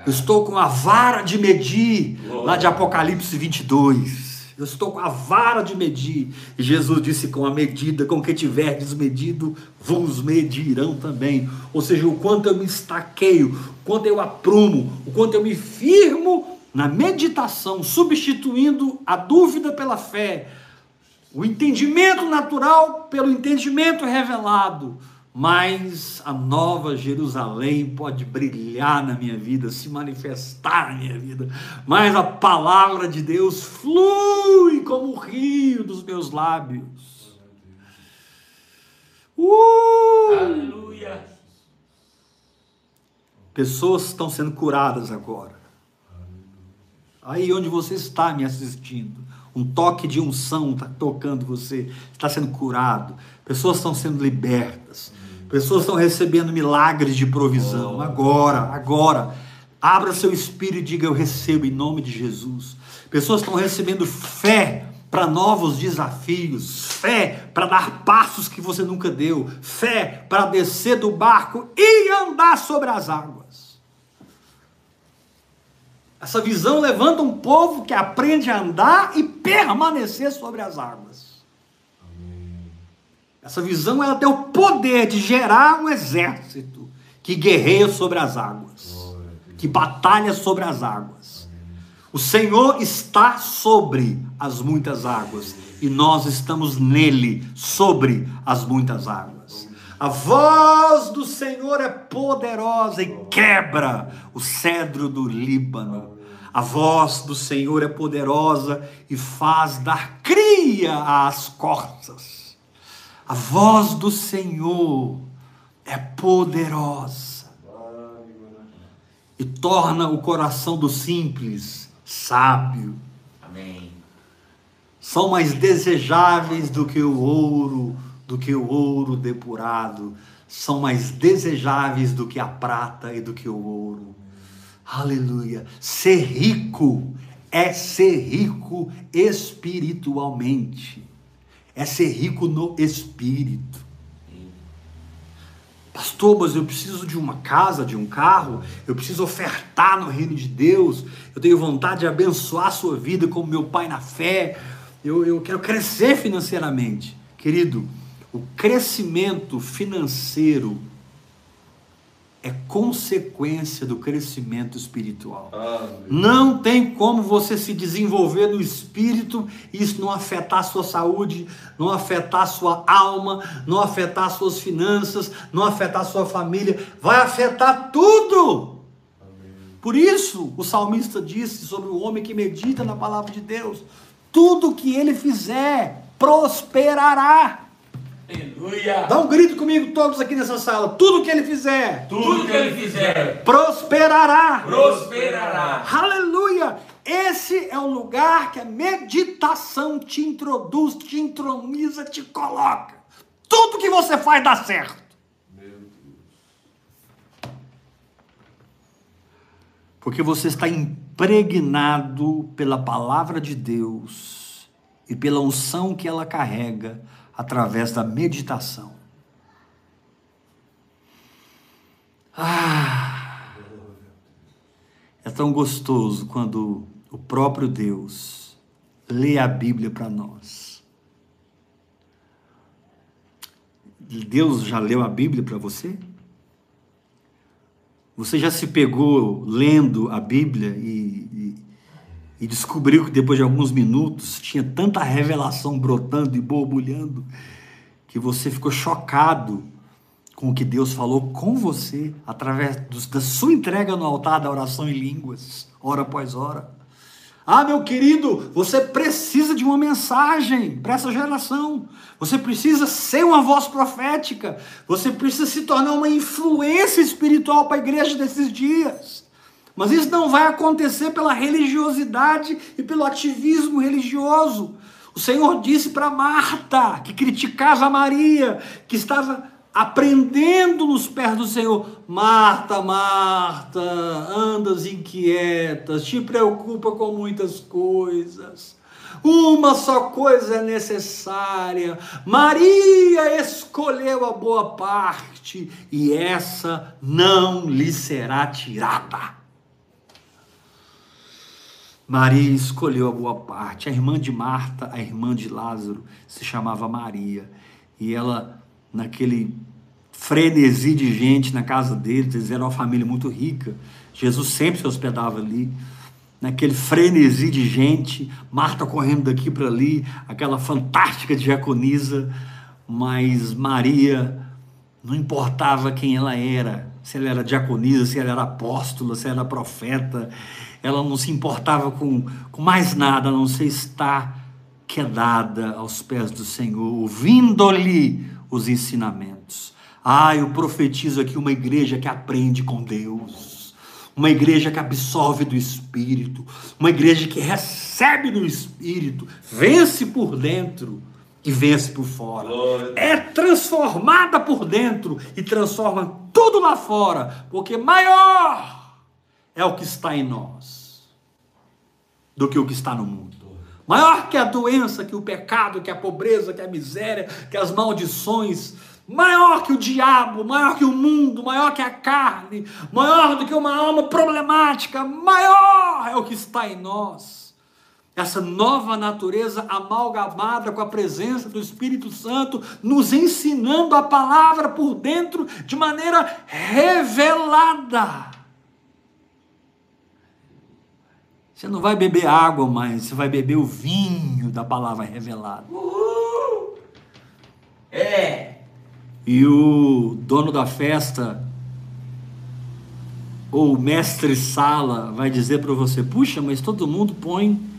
Eu estou com a vara de medir, lá de Apocalipse 22. Eu estou com a vara de medir. E Jesus disse: com a medida com que tiverdes medido, vos medirão também. Ou seja, o quanto eu me estaqueio, o quanto eu aprumo, o quanto eu me firmo na meditação, substituindo a dúvida pela fé, o entendimento natural pelo entendimento revelado mas a nova Jerusalém pode brilhar na minha vida, se manifestar na minha vida, mas a palavra de Deus flui como o rio dos meus lábios. Uh! Aleluia! Pessoas estão sendo curadas agora. Aí onde você está me assistindo, um toque de unção está tocando você, está sendo curado. Pessoas estão sendo libertas Pessoas estão recebendo milagres de provisão. Agora, agora. Abra seu espírito e diga: Eu recebo em nome de Jesus. Pessoas estão recebendo fé para novos desafios, fé para dar passos que você nunca deu, fé para descer do barco e andar sobre as águas. Essa visão levanta um povo que aprende a andar e permanecer sobre as águas. Essa visão ela tem o poder de gerar um exército que guerreia sobre as águas, que batalha sobre as águas. O Senhor está sobre as muitas águas e nós estamos nele, sobre as muitas águas. A voz do Senhor é poderosa e quebra o cedro do Líbano. A voz do Senhor é poderosa e faz dar cria às corças. A voz do Senhor é poderosa e torna o coração do simples sábio. Amém. São mais desejáveis do que o ouro, do que o ouro depurado. São mais desejáveis do que a prata e do que o ouro. Aleluia. Ser rico é ser rico espiritualmente é ser rico no espírito. Pastor, mas eu preciso de uma casa, de um carro, eu preciso ofertar no reino de Deus, eu tenho vontade de abençoar a sua vida como meu pai na fé, eu, eu quero crescer financeiramente. Querido, o crescimento financeiro é consequência do crescimento espiritual. Não tem como você se desenvolver no espírito e isso não afetar a sua saúde, não afetar a sua alma, não afetar as suas finanças, não afetar a sua família, vai afetar tudo. Por isso, o salmista disse sobre o homem que medita na palavra de Deus: tudo que ele fizer prosperará. Aleluia. Dá um grito comigo, todos aqui nessa sala. Tudo que ele fizer Tudo que ele fizer prosperará. prosperará. Aleluia! Esse é o lugar que a meditação te introduz, te introniza, te coloca. Tudo que você faz dá certo. Porque você está impregnado pela palavra de Deus e pela unção que ela carrega através da meditação. Ah! É tão gostoso quando o próprio Deus lê a Bíblia para nós. Deus já leu a Bíblia para você? Você já se pegou lendo a Bíblia e, e, descobriu que depois de alguns minutos tinha tanta revelação brotando e borbulhando que você ficou chocado com o que Deus falou com você através dos- da sua entrega no altar da oração em línguas, hora após hora. Ah, meu querido, você precisa de uma mensagem para essa geração. Você precisa ser uma voz profética. Você precisa se tornar uma influência espiritual para a igreja desses dias. Mas isso não vai acontecer pela religiosidade e pelo ativismo religioso. O Senhor disse para Marta, que criticava Maria, que estava aprendendo nos pés do Senhor: Marta, Marta, andas inquietas, te preocupa com muitas coisas. Uma só coisa é necessária. Maria escolheu a boa parte e essa não lhe será tirada. Maria escolheu a boa parte. A irmã de Marta, a irmã de Lázaro, se chamava Maria. E ela, naquele frenesi de gente na casa deles, eles eram uma família muito rica. Jesus sempre se hospedava ali. Naquele frenesi de gente, Marta correndo daqui para ali, aquela fantástica diaconisa, mas Maria não importava quem ela era, se ela era diaconisa, se ela era apóstola, se ela era profeta, ela não se importava com, com mais nada, a não ser estar quedada aos pés do Senhor, ouvindo-lhe os ensinamentos. Ah, eu profetizo aqui uma igreja que aprende com Deus, uma igreja que absorve do Espírito, uma igreja que recebe do Espírito, vence por dentro e vence por fora. Glória. É transformada por dentro e transforma tudo lá fora, porque maior é o que está em nós do que o que está no mundo. Maior que a doença, que o pecado, que a pobreza, que a miséria, que as maldições, maior que o diabo, maior que o mundo, maior que a carne, maior do que uma alma problemática, maior é o que está em nós. Essa nova natureza amalgamada com a presença do Espírito Santo, nos ensinando a palavra por dentro de maneira revelada. Você não vai beber água mais, você vai beber o vinho da palavra revelada. Uhul. É. E o dono da festa, ou o mestre sala, vai dizer para você: puxa, mas todo mundo põe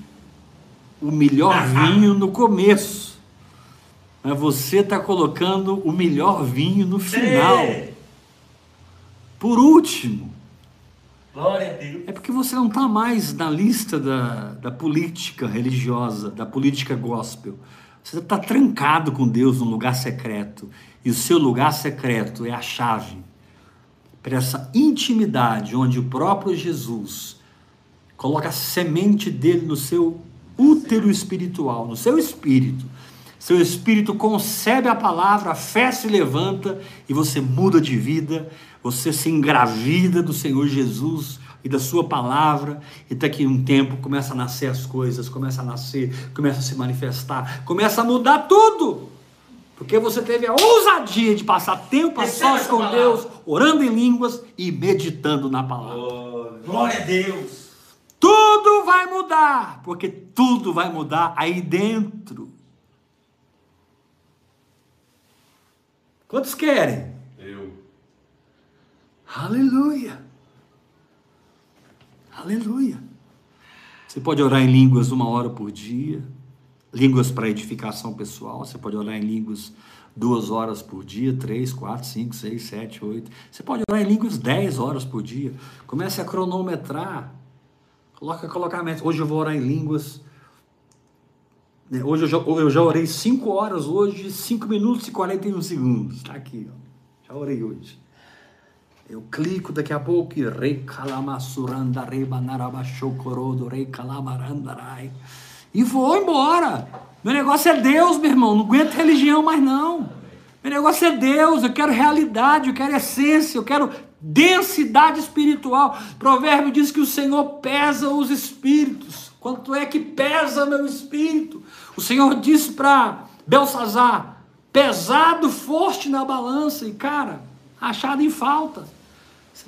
o melhor vinho no começo. Mas você está colocando o melhor vinho no final. Por último. Glória a Deus. É porque você não está mais na lista da, da política religiosa, da política gospel. Você está trancado com Deus num lugar secreto. E o seu lugar secreto é a chave para essa intimidade onde o próprio Jesus coloca a semente dele no seu útero espiritual, no seu espírito. Seu espírito concebe a palavra, a fé se levanta e você muda de vida, você se engravida do Senhor Jesus e da sua palavra, e daqui a um tempo começa a nascer as coisas, começa a nascer, começa a se manifestar, começa a mudar tudo. Porque você teve a ousadia de passar tempo a sós com. Deus, orando em línguas e meditando na palavra. Oh, glória a Deus! Tudo vai mudar, porque tudo vai mudar aí dentro. Quantos querem? Eu. Aleluia. Aleluia. Você pode orar em línguas uma hora por dia, línguas para edificação pessoal. Você pode orar em línguas duas horas por dia, três, quatro, cinco, seis, sete, oito. Você pode orar em línguas dez horas por dia. Comece a cronometrar. Coloca, colocar a Hoje eu vou orar em línguas né, Hoje eu já, eu já orei 5 horas, hoje 5 minutos e 41 segundos. Está aqui, ó. já orei hoje. Eu clico daqui a pouco e e vou embora. Meu negócio é Deus, meu irmão. Não aguento religião mais não. Meu negócio é Deus. Eu quero realidade, eu quero essência, eu quero densidade espiritual. Provérbio diz que o Senhor pesa os espíritos. Quanto é que pesa meu espírito? O Senhor disse para Belsazar: pesado forte na balança, e cara, achado em falta.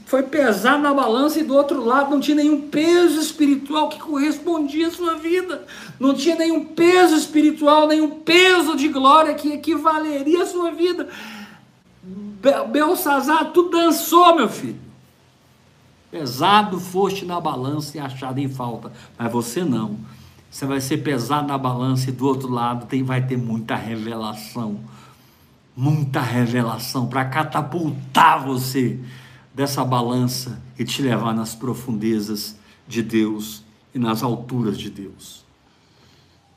Foi pesado na balança e do outro lado não tinha nenhum peso espiritual que correspondia à sua vida. Não tinha nenhum peso espiritual, nenhum peso de glória que equivaleria à sua vida. Belsazar, tu dançou, meu filho. Pesado foste na balança e achado em falta, mas você não. Você vai ser pesado na balança e do outro lado tem, vai ter muita revelação. Muita revelação para catapultar você dessa balança e te levar nas profundezas de Deus e nas alturas de Deus.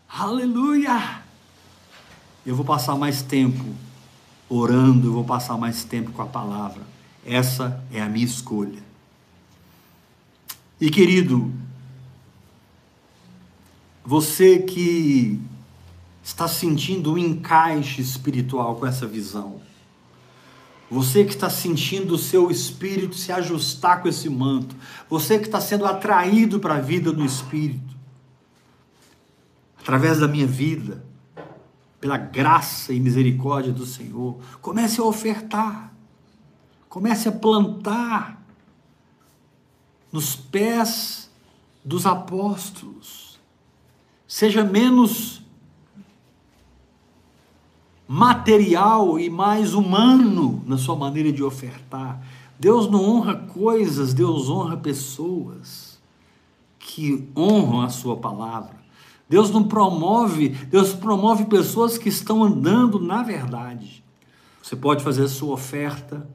Aleluia! Eu vou passar mais tempo orando, eu vou passar mais tempo com a palavra. Essa é a minha escolha. E querido, você que está sentindo um encaixe espiritual com essa visão, você que está sentindo o seu espírito se ajustar com esse manto, você que está sendo atraído para a vida do espírito, através da minha vida, pela graça e misericórdia do Senhor, comece a ofertar, comece a plantar nos pés dos apóstolos. Seja menos material e mais humano na sua maneira de ofertar. Deus não honra coisas, Deus honra pessoas que honram a sua palavra. Deus não promove, Deus promove pessoas que estão andando na verdade. Você pode fazer a sua oferta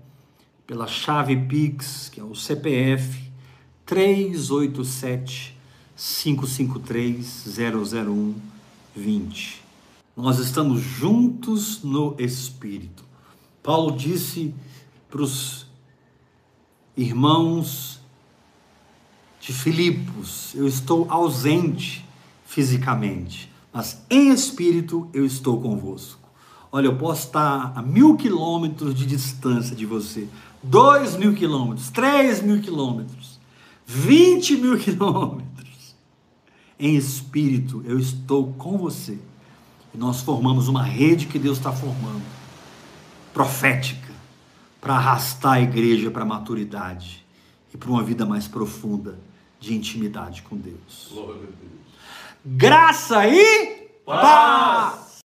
pela chave Pix, que é o CPF 387 553 001 20. Nós estamos juntos no Espírito. Paulo disse para os irmãos de Filipos: Eu estou ausente fisicamente, mas em espírito eu estou convosco. Olha, eu posso estar a mil quilômetros de distância de você, dois mil quilômetros, três mil quilômetros 20 mil quilômetros. Em espírito, eu estou com você. E nós formamos uma rede que Deus está formando, profética, para arrastar a igreja para a maturidade e para uma vida mais profunda de intimidade com Deus. Graça e paz.